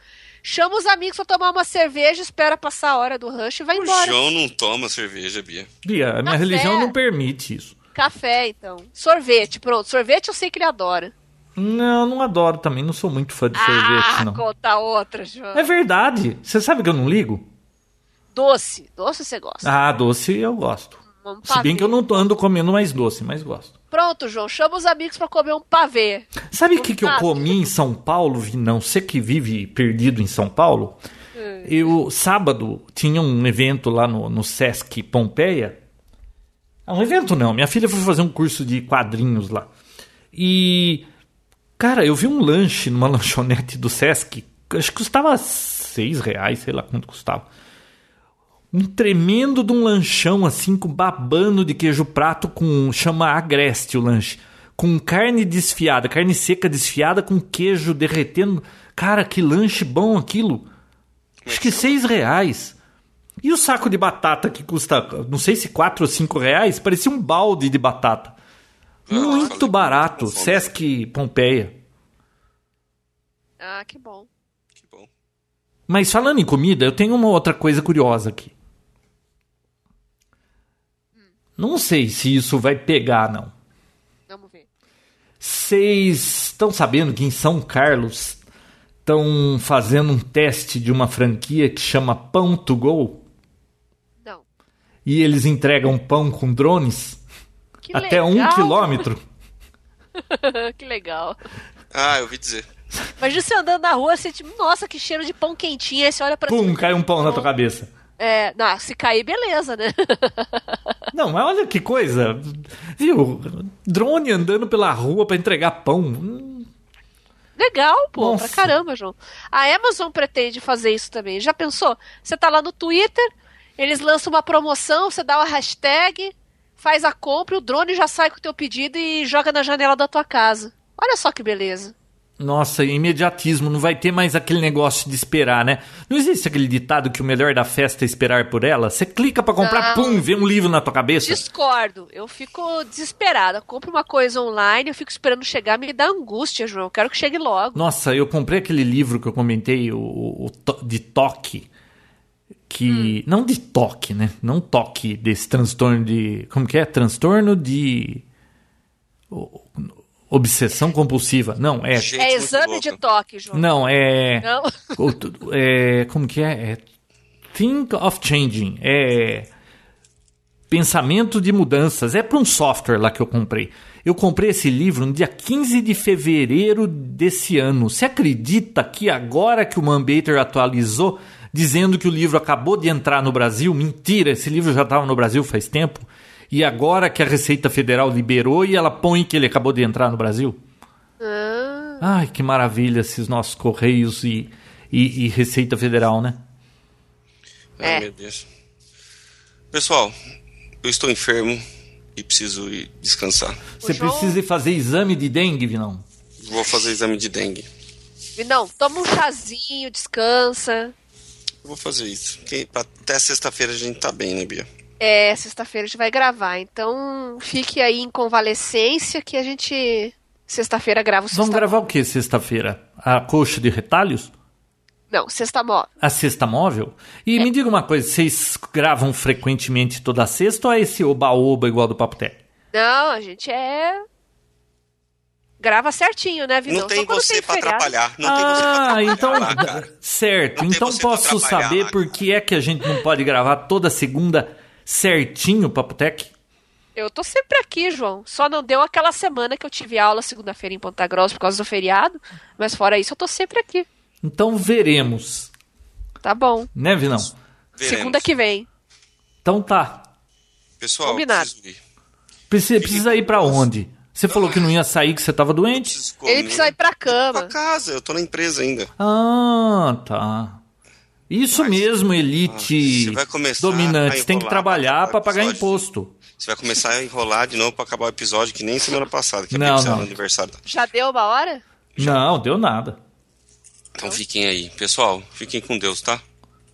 [SPEAKER 1] Chama os amigos pra tomar uma cerveja, espera passar a hora do rush e vai
[SPEAKER 2] O
[SPEAKER 1] embora.
[SPEAKER 2] João não toma cerveja, Bia.
[SPEAKER 3] Bia, a minha
[SPEAKER 1] Café.
[SPEAKER 3] religião não permite isso.
[SPEAKER 1] Café, então. Sorvete, pronto. Sorvete eu sei que ele adora.
[SPEAKER 3] Não, não adoro também, não sou muito fã de sorvete,
[SPEAKER 1] ah,
[SPEAKER 3] não.
[SPEAKER 1] conta outra, João.
[SPEAKER 3] É verdade. Você sabe que eu não ligo?
[SPEAKER 1] Doce. Doce você gosta.
[SPEAKER 3] Ah, doce eu gosto.
[SPEAKER 1] Um
[SPEAKER 3] Se bem que eu não tô- ando comendo mais doce, mas gosto.
[SPEAKER 1] Pronto, João. Chama os amigos pra comer um pavê.
[SPEAKER 3] Sabe o que, que eu comi em São Paulo, Vinão? Você que vive perdido em São Paulo. Eu, sábado, tinha um evento lá no, no Sesc Pompeia. Ah, um evento não. Minha filha foi fazer um curso de quadrinhos lá. E, cara, eu vi um lanche numa lanchonete do Sesc. Acho que custava seis reais, sei lá quanto custava. Um tremendo de um lanchão, assim, com babando de queijo prato com... Chama agreste o lanche. Com carne desfiada, carne seca desfiada com queijo derretendo. Cara, que lanche bom aquilo. Acho que seis reais. E o saco de batata que custa, não sei se quatro ou cinco reais, parecia um balde de batata.
[SPEAKER 2] Ah,
[SPEAKER 3] Muito barato. Sesc Pompeia.
[SPEAKER 1] Ah, que bom.
[SPEAKER 2] Que bom.
[SPEAKER 3] Mas falando em comida, eu tenho uma outra coisa curiosa aqui. Não sei se isso vai pegar, não.
[SPEAKER 1] Vamos ver.
[SPEAKER 3] Vocês estão sabendo que em São Carlos estão fazendo um teste de uma franquia que chama Pão to Go?
[SPEAKER 1] Não.
[SPEAKER 3] E eles entregam pão com drones
[SPEAKER 1] Que
[SPEAKER 3] até um
[SPEAKER 1] legal.
[SPEAKER 3] quilômetro?
[SPEAKER 1] que legal.
[SPEAKER 2] Ah, eu ouvi dizer.
[SPEAKER 1] Imagina você andando na rua, você tipo, nossa, que cheiro de pão quentinho. Aí você olha pra
[SPEAKER 3] Pum,
[SPEAKER 1] cima.
[SPEAKER 3] cai um pão na tua cabeça.
[SPEAKER 1] É, não, se cair, beleza, né?
[SPEAKER 3] Não, mas olha que coisa. Viu? Drone andando pela rua pra entregar pão.
[SPEAKER 1] Legal, pô,
[SPEAKER 3] Nossa.
[SPEAKER 1] pra caramba, João. A Amazon pretende fazer isso também. Já pensou? Você tá lá no Twitter, eles lançam uma promoção, você dá uma hashtag, faz a compra, o drone já sai com o teu pedido e joga na janela da tua casa. Olha só que beleza.
[SPEAKER 3] Nossa, imediatismo, não vai ter mais aquele negócio de esperar, né? Não existe aquele ditado que o melhor da festa é esperar por ela? Você clica pra comprar,
[SPEAKER 1] Não.
[SPEAKER 3] pum, vê um livro na tua cabeça.
[SPEAKER 1] Discordo. Eu fico desesperada. Compro uma coisa online, eu fico esperando chegar, me dá angústia, João. Eu quero que chegue logo.
[SPEAKER 3] Nossa, eu comprei aquele livro que eu comentei, o, o to- de toque. Que. Não de toque, né? Não toque desse transtorno de. Como que é? Transtorno de. o- Obsessão compulsiva. Não, é.
[SPEAKER 2] Gente
[SPEAKER 1] é exame de toque, João.
[SPEAKER 3] Não, é.
[SPEAKER 1] Não?
[SPEAKER 3] é, como que é? é? Think of changing. É. Pensamento de Mudanças. É para um software lá que eu comprei. Eu comprei esse livro no dia 15 de fevereiro desse ano. Você acredita que agora que o Manbater atualizou, dizendo que o livro acabou de entrar no Brasil? Mentira, esse livro já estava no Brasil faz tempo. E agora que a Receita Federal liberou e ela põe que ele acabou de entrar no Brasil?
[SPEAKER 1] Ah,
[SPEAKER 3] Ai, que maravilha esses nossos Correios e, e, e Receita Federal, né?
[SPEAKER 2] Ai,
[SPEAKER 1] É.
[SPEAKER 2] meu Deus. Pessoal, eu estou enfermo e preciso ir descansar.
[SPEAKER 3] Você
[SPEAKER 1] João-
[SPEAKER 3] precisa ir fazer exame de dengue, Vinão?
[SPEAKER 2] Vou fazer exame de dengue.
[SPEAKER 1] não, toma um chazinho, descansa.
[SPEAKER 2] Eu Vou fazer isso. Até sexta-feira a gente tá bem, né, Bia?
[SPEAKER 1] É, sexta-feira a gente vai gravar. Então, fique aí em convalescência que a gente sexta-feira grava o
[SPEAKER 3] Vamos
[SPEAKER 1] sexta
[SPEAKER 3] gravar o que sexta-feira? A coxa de retalhos?
[SPEAKER 1] Não, sexta móvel.
[SPEAKER 3] A sexta móvel? E me diga uma coisa, vocês gravam frequentemente toda sexta ou é esse oba-oba igual do Papo Tech?
[SPEAKER 1] Não, a gente é grava certinho, né, Vinão?
[SPEAKER 2] Não tem você
[SPEAKER 1] tem
[SPEAKER 2] pra
[SPEAKER 1] feriado.
[SPEAKER 2] atrapalhar. Não tem você pra
[SPEAKER 3] Ah,
[SPEAKER 2] atrapalhar
[SPEAKER 3] então. Certo,
[SPEAKER 2] Não
[SPEAKER 3] então posso saber por que é que a gente não pode gravar toda segunda certinho, Papo Tech?
[SPEAKER 1] Eu tô sempre aqui, João. Só não deu aquela semana que eu tive aula segunda-feira em Ponta Grossa por causa do feriado. Mas fora isso, eu tô sempre aqui.
[SPEAKER 3] Então veremos,
[SPEAKER 1] Tá bom.
[SPEAKER 3] né, Vinão?
[SPEAKER 2] Veremos.
[SPEAKER 1] Segunda que vem.
[SPEAKER 3] Então tá.
[SPEAKER 2] Pessoal,
[SPEAKER 1] Combinado.
[SPEAKER 2] preciso ir.
[SPEAKER 3] Precisa, precisa ir pra onde? Você falou que não ia sair, que você tava doente?
[SPEAKER 1] Ele precisa ir pra
[SPEAKER 2] Pra
[SPEAKER 1] cama.
[SPEAKER 2] casa, eu tô na empresa ainda.
[SPEAKER 3] Ah, tá. Isso mesmo, elite
[SPEAKER 2] você vai começar
[SPEAKER 3] dominante. Tem que trabalhar
[SPEAKER 2] pra
[SPEAKER 3] para pagar imposto.
[SPEAKER 2] Você vai começar a enrolar de novo pra acabar o episódio, que nem semana passada, que é
[SPEAKER 3] Não,
[SPEAKER 2] precisava
[SPEAKER 3] não.
[SPEAKER 2] no aniversário.
[SPEAKER 1] Já deu uma hora?
[SPEAKER 3] Não, deu nada.
[SPEAKER 2] Então fiquem aí. Pessoal, fiquem com Deus, tá?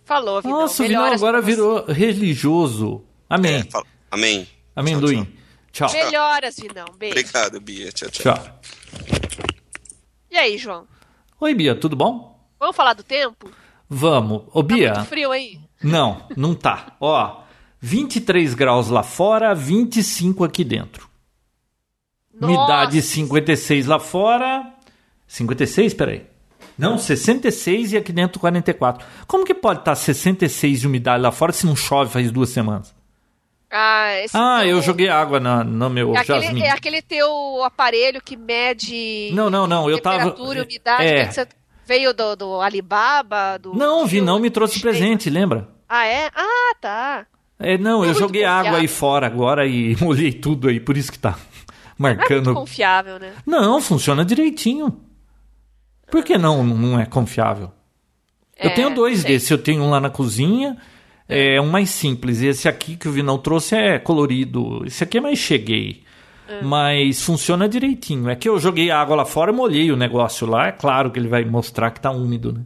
[SPEAKER 1] Falou, Vinão.
[SPEAKER 3] Nossa, o Vinão
[SPEAKER 1] Melhoras
[SPEAKER 3] agora virou religioso. Amém.
[SPEAKER 2] É, fala- Amém.
[SPEAKER 3] Amendoim. Tchau.
[SPEAKER 1] Melhoras, Vinão. Beijo.
[SPEAKER 2] Obrigado, Bia. Tchau, tchau.
[SPEAKER 3] Tchau.
[SPEAKER 1] E aí, João?
[SPEAKER 3] Oi, Bia, tudo bom?
[SPEAKER 1] Vamos falar do tempo?
[SPEAKER 3] Vamos. Ô,
[SPEAKER 1] Tá
[SPEAKER 3] Bia.
[SPEAKER 1] muito frio aí?
[SPEAKER 3] Não, não tá. Ó, 23 graus lá fora, 25 aqui dentro. Umidade
[SPEAKER 1] Nossa.
[SPEAKER 3] 56 lá fora. 56? Peraí. Não, 66 e aqui dentro 44. Como que pode estar 66 de umidade lá fora se não chove faz duas semanas?
[SPEAKER 1] Ah,
[SPEAKER 3] Ah,
[SPEAKER 1] teu-
[SPEAKER 3] eu joguei água na, no meu
[SPEAKER 1] É aquele,
[SPEAKER 3] jasmim.
[SPEAKER 1] é aquele teu aparelho que mede
[SPEAKER 3] Não, não, não, eu tava-
[SPEAKER 1] temperatura umidade.
[SPEAKER 3] é.
[SPEAKER 1] que você veio do, do Alibaba? Do
[SPEAKER 3] Não, vi, não me trouxe presente, lembra?
[SPEAKER 1] Ah, é? Ah, tá.
[SPEAKER 3] É, não, eu joguei água
[SPEAKER 1] confiável.
[SPEAKER 3] aí fora agora e molhei tudo aí, por isso que tá
[SPEAKER 1] Não é
[SPEAKER 3] marcando.
[SPEAKER 1] confiável, né?
[SPEAKER 3] Não, funciona direitinho. Por que não, não é confiável? eu
[SPEAKER 1] É,
[SPEAKER 3] tenho dois
[SPEAKER 1] sei.
[SPEAKER 3] desses. Eu tenho um lá na cozinha, é um mais simples. Esse aqui que o Vinão trouxe é colorido. Esse aqui é mais cheguei.
[SPEAKER 1] É.
[SPEAKER 3] Mas funciona direitinho. É que eu joguei água lá fora, molhei o negócio lá. É claro que ele vai mostrar que tá úmido, né?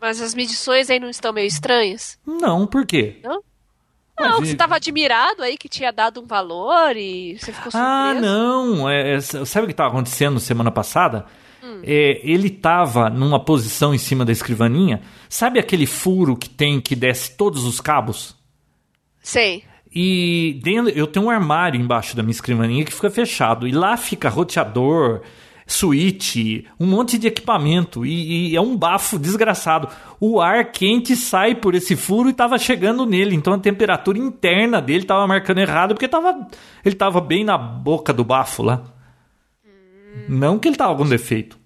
[SPEAKER 1] Mas as medições aí não estão meio estranhas?
[SPEAKER 3] Não, por quê?
[SPEAKER 1] Não? Não,
[SPEAKER 3] e-
[SPEAKER 1] você estava admirado aí que tinha dado um valor e você ficou surpreso.
[SPEAKER 3] Ah, não. É, é, sabe o que estava acontecendo semana passada?
[SPEAKER 1] Hum.
[SPEAKER 3] É, ele estava numa posição em cima da escrivaninha. Sabe aquele furo que tem que desce todos os cabos?
[SPEAKER 1] Sei.
[SPEAKER 3] E dentro, eu tenho um armário embaixo da minha escrivaninha que fica fechado. E lá fica roteador, switch, um monte de equipamento. E, e é um bafo desgraçado. O ar quente sai por esse furo e estava chegando nele. Então a temperatura interna dele estava marcando errado porque tava, ele estava bem na boca do bafo lá. Não que ele tava com defeito.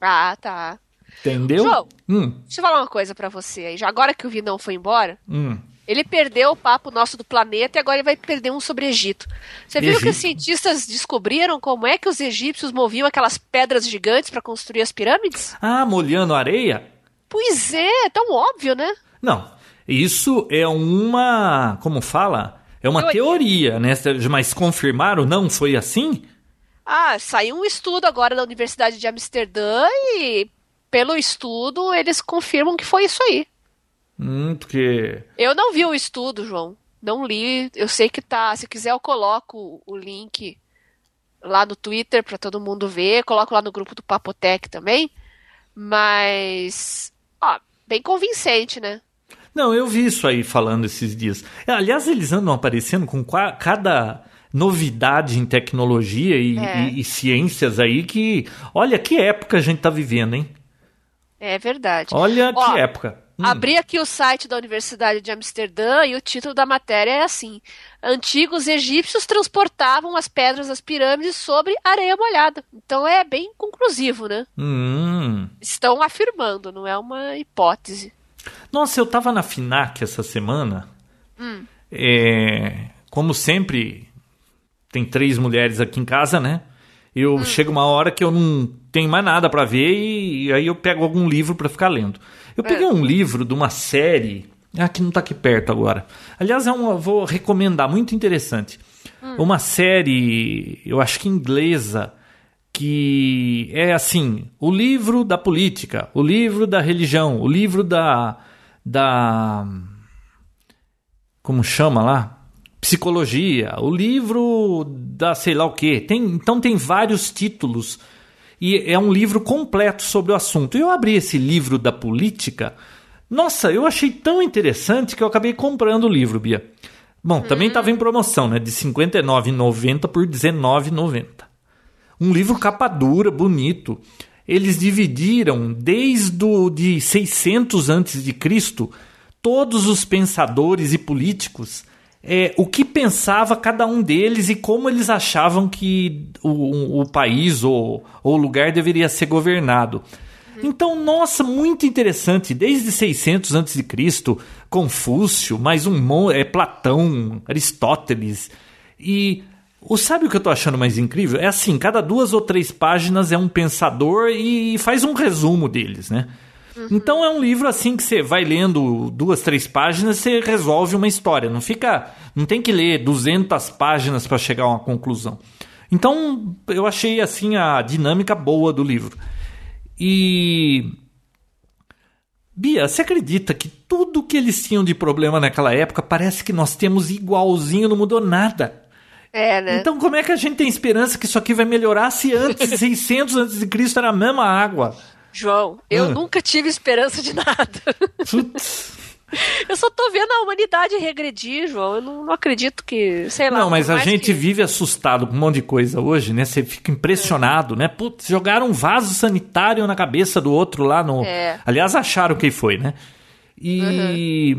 [SPEAKER 1] Ah, tá.
[SPEAKER 3] Entendeu?
[SPEAKER 1] João.
[SPEAKER 3] Hum,
[SPEAKER 1] Deixa eu falar uma coisa pra você aí. Já agora que o Vinão foi embora,
[SPEAKER 3] hum.
[SPEAKER 1] Ele perdeu o papo nosso do planeta e agora ele vai perder um sobre Egito. Você viu que os cientistas descobriram como é que os egípcios moviam aquelas pedras gigantes pra construir as pirâmides?
[SPEAKER 3] Ah, molhando areia?
[SPEAKER 1] Pois é, é tão óbvio, né?
[SPEAKER 3] Não, isso é uma. Como fala? É uma
[SPEAKER 1] Teoria.
[SPEAKER 3] teoria, né? Mas confirmaram, não foi assim?
[SPEAKER 1] Ah, saiu um estudo agora da Universidade de Amsterdã e, pelo estudo, eles confirmam que foi isso aí.
[SPEAKER 3] Hum, porque.
[SPEAKER 1] Eu não vi o estudo, João. Não li. Eu sei que tá. Se quiser, eu coloco o link lá no Twitter pra todo mundo ver. Coloco lá no grupo do Papotec também. Mas. Ó, bem convincente, né?
[SPEAKER 3] Não, eu vi isso aí falando esses dias. Aliás, eles andam aparecendo com cada novidade em tecnologia e,
[SPEAKER 1] É.
[SPEAKER 3] e- e ciências aí que. Olha que época a gente tá vivendo, hein?
[SPEAKER 1] É verdade.
[SPEAKER 3] Olha
[SPEAKER 1] Ó,
[SPEAKER 3] que época.
[SPEAKER 1] Abri aqui o site da Universidade de Amsterdã e o título da matéria é assim: Antigos egípcios transportavam as pedras das pirâmides sobre areia molhada. Então é bem conclusivo, né?
[SPEAKER 3] Hum.
[SPEAKER 1] Estão afirmando, não é uma hipótese.
[SPEAKER 3] Nossa, eu tava na FINAC essa semana. É, como sempre, tem três mulheres aqui em casa, né? Eu chego uma hora que eu não tenho mais nada pra ver e, e aí eu pego algum livro pra ficar lendo. Eu peguei um livro de uma série, ah, que não tá aqui perto agora. Aliás, é uma, vou recomendar, muito interessante. Uma série, eu acho que inglesa, que é assim, o livro da política, o livro da religião, o livro da da como chama lá? Psicologia, o livro da sei lá o quê. Tem, então tem vários títulos e é um livro completo sobre o assunto. Eu abri esse livro da política. Nossa, eu achei tão interessante que eu acabei comprando o livro, Bia. Bom, também estava em promoção, né? De R$ 59,90 por R$ 19,90. Um livro capa dura, bonito. Eles dividiram desde o de 600 antes de Cristo todos os pensadores e políticos é, o que pensava cada um deles e como eles achavam que o, o país ou, o lugar deveria ser governado. Então, nossa, muito interessante. Desde 600 a.C., Confúcio, mais um é, Platão, Aristóteles. E o, sabe o que eu tô achando mais incrível? É assim, cada duas ou três páginas é um pensador e faz um resumo deles, né? Então é um livro assim que você vai lendo duas, três páginas, você resolve uma história. Não fica, não tem que ler 200 páginas para chegar a uma conclusão. Então eu achei assim a dinâmica boa do livro. E Bia, você acredita que tudo que eles tinham de problema naquela época parece que nós temos igualzinho, não mudou nada?
[SPEAKER 1] É, né?
[SPEAKER 3] Então como é que a gente tem esperança que isso aqui vai melhorar se antes, 600 antes de Cristo era a mesma água?
[SPEAKER 1] João, eu
[SPEAKER 3] Ah.
[SPEAKER 1] nunca tive esperança de nada.
[SPEAKER 3] Putz.
[SPEAKER 1] Eu só tô vendo a humanidade regredir, João. Eu não, não acredito que, sei lá.
[SPEAKER 3] Não, mas a gente
[SPEAKER 1] que-
[SPEAKER 3] vive assustado com um monte de coisa hoje, né? Você fica impressionado, né? Putz, jogaram um vaso sanitário na cabeça do outro lá no.
[SPEAKER 1] É.
[SPEAKER 3] Aliás, acharam quem foi, né? E.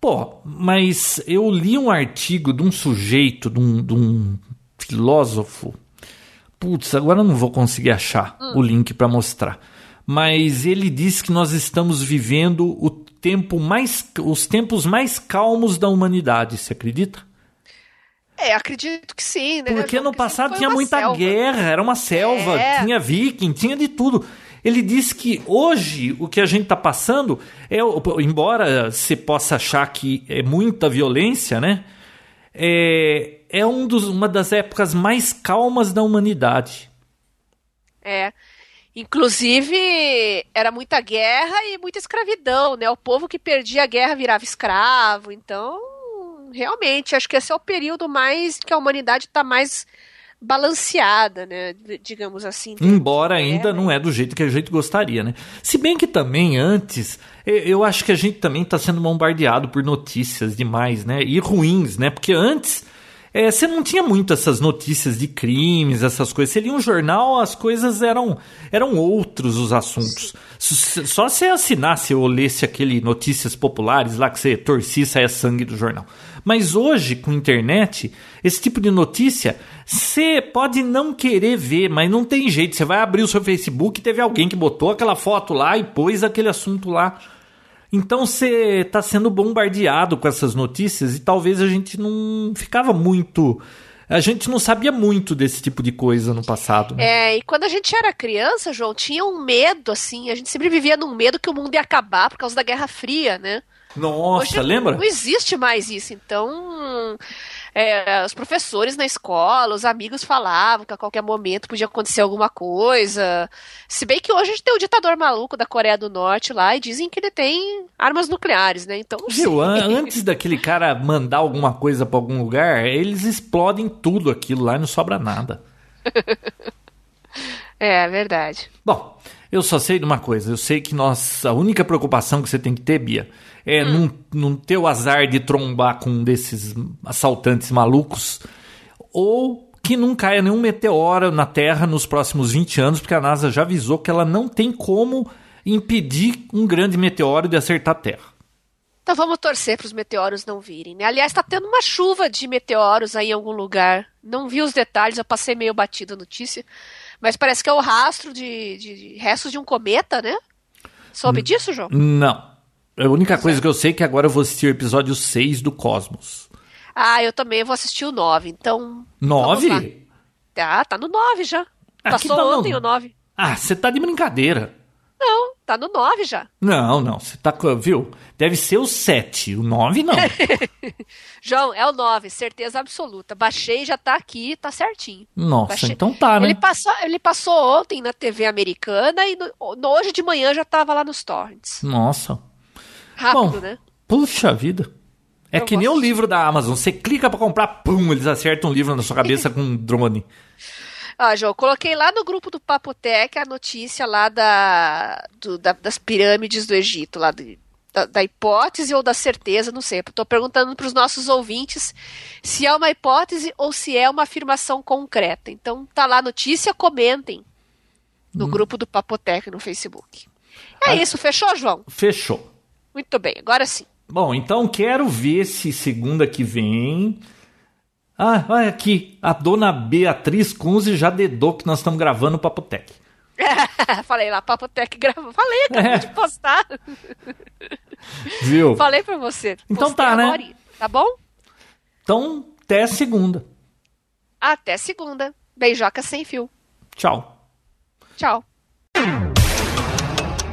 [SPEAKER 3] Pô, mas eu li um artigo de um sujeito, de um, de um filósofo. Putz, agora eu não vou conseguir achar o link para mostrar. Mas ele disse que nós estamos vivendo o tempo mais, os tempos mais calmos da humanidade, você acredita?
[SPEAKER 1] É, acredito que sim, né?
[SPEAKER 3] Porque no passado tinha muita
[SPEAKER 1] selva.
[SPEAKER 3] guerra, era uma selva,
[SPEAKER 1] É.
[SPEAKER 3] tinha viking, tinha de tudo. Ele disse que hoje o que a gente está passando é, embora você possa achar que é muita violência, né? É, é um dos, uma das épocas mais calmas da humanidade.
[SPEAKER 1] É. Inclusive, era muita guerra e muita escravidão, né? O povo que perdia a guerra virava escravo. Então, realmente, acho que esse é o período mais que a humanidade está mais balanceada, né? Digamos assim.
[SPEAKER 3] Embora ainda não é do jeito que a gente gostaria, né? Se bem que também antes, eu acho que a gente também está sendo bombardeado por notícias demais, né? E ruins, né? Porque antes é, você não tinha muito essas notícias de crimes, essas coisas. Você lia um jornal, as coisas eram, eram outros os assuntos. Só se você assinasse ou lesse aquele Notícias Populares lá que você torcia e saia sangue do jornal. Mas hoje, com internet, esse tipo de notícia, você pode não querer ver, mas não tem jeito. Você vai abrir o seu Facebook e teve alguém que botou aquela foto lá e pôs aquele assunto lá. Então você está sendo bombardeado com essas notícias e talvez a gente não ficava muito. A gente não sabia muito desse tipo de coisa no passado. né?
[SPEAKER 1] É, e quando a gente era criança, João, tinha um medo, assim, a gente sempre vivia num medo que o mundo ia acabar por causa da Guerra Fria, né?
[SPEAKER 3] Nossa,
[SPEAKER 1] Hoje
[SPEAKER 3] lembra?
[SPEAKER 1] Não existe mais isso. Então, é, os professores na escola, os amigos falavam que a qualquer momento podia acontecer alguma coisa. Se bem que hoje a gente tem o ditador maluco da Coreia do Norte lá e dizem que ele tem armas nucleares, né? Então.
[SPEAKER 3] Viu, an- antes daquele cara mandar alguma coisa para algum lugar, eles explodem tudo aquilo lá e não sobra nada.
[SPEAKER 1] É, é verdade.
[SPEAKER 3] Bom, eu só sei de uma coisa. Eu sei que nós, a única preocupação que você tem que ter, Bia, é não, não ter o azar de trombar com um desses assaltantes malucos ou que não caia nenhum meteoro na Terra nos próximos 20 anos, porque a NASA já avisou que ela não tem como impedir um grande meteoro de acertar a Terra.
[SPEAKER 1] Então vamos torcer para os meteoros não virem. Né? Aliás, está tendo uma chuva de meteoros aí em algum lugar. Não vi os detalhes, eu passei meio batido a notícia. Mas parece que é o rastro de, de, de restos de um cometa, né? Soube disso, João?
[SPEAKER 3] Não. A única coisa que eu sei é que agora eu vou assistir o episódio 6 do Cosmos.
[SPEAKER 1] Ah, eu também vou assistir o 9, então.
[SPEAKER 3] 9?
[SPEAKER 1] Ah, tá no 9 já.
[SPEAKER 3] Aqui
[SPEAKER 1] Passou
[SPEAKER 3] tá no-
[SPEAKER 1] ontem o 9.
[SPEAKER 3] Ah, você tá de brincadeira.
[SPEAKER 1] Não, tá no 9 já.
[SPEAKER 3] Não, não, você tá. com- Viu? Deve ser o 7, o 9 não.
[SPEAKER 1] João, é o 9, certeza absoluta. Baixei, já tá aqui, tá certinho.
[SPEAKER 3] Nossa,
[SPEAKER 1] Baixei.
[SPEAKER 3] então tá, né?
[SPEAKER 1] Ele passou, ele passou ontem na TV americana e no- hoje de manhã já tava lá nos torrents.
[SPEAKER 3] Nossa.
[SPEAKER 1] Rápido,
[SPEAKER 3] Bom,
[SPEAKER 1] né?
[SPEAKER 3] Puxa vida. É
[SPEAKER 1] Eu
[SPEAKER 3] que nem
[SPEAKER 1] gosto.
[SPEAKER 3] o livro da Amazon. Você clica pra comprar, pum, eles acertam um livro na sua cabeça com um drone.
[SPEAKER 1] Ah, João, coloquei lá no grupo do Papotec a notícia lá da, do- da- das pirâmides do Egito, lá do- da, da hipótese ou da certeza, não sei. Estou perguntando para os nossos ouvintes se é uma hipótese ou se é uma afirmação concreta. Então tá lá a notícia, comentem no grupo do Papotec no Facebook. É
[SPEAKER 3] Ah.
[SPEAKER 1] isso, fechou, João?
[SPEAKER 3] Fechou.
[SPEAKER 1] Muito bem, agora sim.
[SPEAKER 3] Bom, então quero ver se segunda que vem. Ah, olha aqui. A dona Beatriz Kunze já dedou que nós estamos gravando o Papotec.
[SPEAKER 1] Falei lá, Papotec gravou. Falei, acabei
[SPEAKER 3] É.
[SPEAKER 1] de postar.
[SPEAKER 3] Viu?
[SPEAKER 1] Falei pra você.
[SPEAKER 3] Então tá, né?
[SPEAKER 1] agorinha, Tá bom?
[SPEAKER 3] Então, até segunda.
[SPEAKER 1] Até segunda. Beijoca sem fio.
[SPEAKER 3] Tchau.
[SPEAKER 1] Tchau.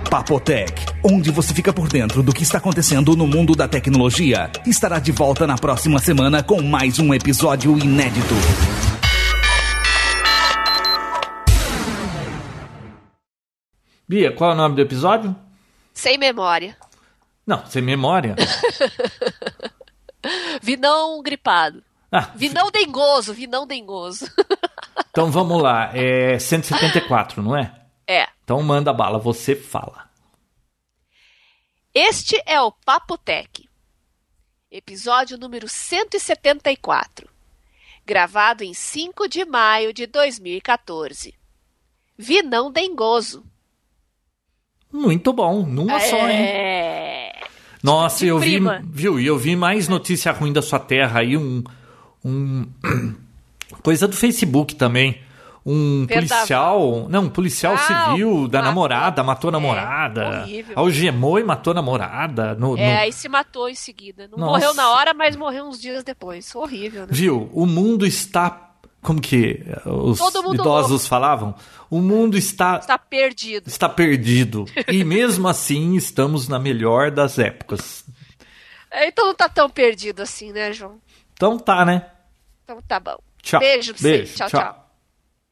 [SPEAKER 4] Papotec, onde você fica por dentro do que está acontecendo no mundo da tecnologia, estará de volta na próxima semana com mais um episódio inédito.
[SPEAKER 3] Bia, qual é o nome do episódio?
[SPEAKER 1] Sem memória.
[SPEAKER 3] Não, sem memória.
[SPEAKER 1] Vinão gripado.
[SPEAKER 3] Ah,
[SPEAKER 1] Vinão dengoso, vinão dengoso.
[SPEAKER 3] então vamos lá. É 174, não é?
[SPEAKER 1] é.
[SPEAKER 3] Então manda bala, você fala.
[SPEAKER 1] Este é o Papotec. Episódio número 174. Gravado em 5 de maio de 2014. Vinão dengoso.
[SPEAKER 3] Muito bom, numa só, hein?
[SPEAKER 1] É.
[SPEAKER 3] Nossa,
[SPEAKER 1] de
[SPEAKER 3] eu vi,
[SPEAKER 1] prima.
[SPEAKER 3] viu? E eu vi mais notícia ruim da sua terra aí, um, um coisa do Facebook também. Um policial, não, um policial
[SPEAKER 1] Ah,
[SPEAKER 3] civil da
[SPEAKER 1] matou.
[SPEAKER 3] namorada, matou a
[SPEAKER 1] É,
[SPEAKER 3] namorada.
[SPEAKER 1] horrível.
[SPEAKER 3] algemou e matou a namorada. No,
[SPEAKER 1] É,
[SPEAKER 3] no-
[SPEAKER 1] aí se matou em seguida. Não
[SPEAKER 3] Nossa.
[SPEAKER 1] morreu na hora, mas morreu uns dias depois. Horrível, né?
[SPEAKER 3] Viu? O mundo está. Como que os
[SPEAKER 1] Todo mundo
[SPEAKER 3] idosos
[SPEAKER 1] louco.
[SPEAKER 3] falavam? O mundo está,
[SPEAKER 1] Está perdido.
[SPEAKER 3] está perdido. e mesmo assim, estamos na melhor das épocas.
[SPEAKER 1] Então não tá tão perdido assim, né, João?
[SPEAKER 3] Então tá, né?
[SPEAKER 1] Então tá bom.
[SPEAKER 3] Tchau.
[SPEAKER 1] Beijo pra você.
[SPEAKER 3] Beijo.
[SPEAKER 1] tchau.
[SPEAKER 3] tchau.
[SPEAKER 1] tchau.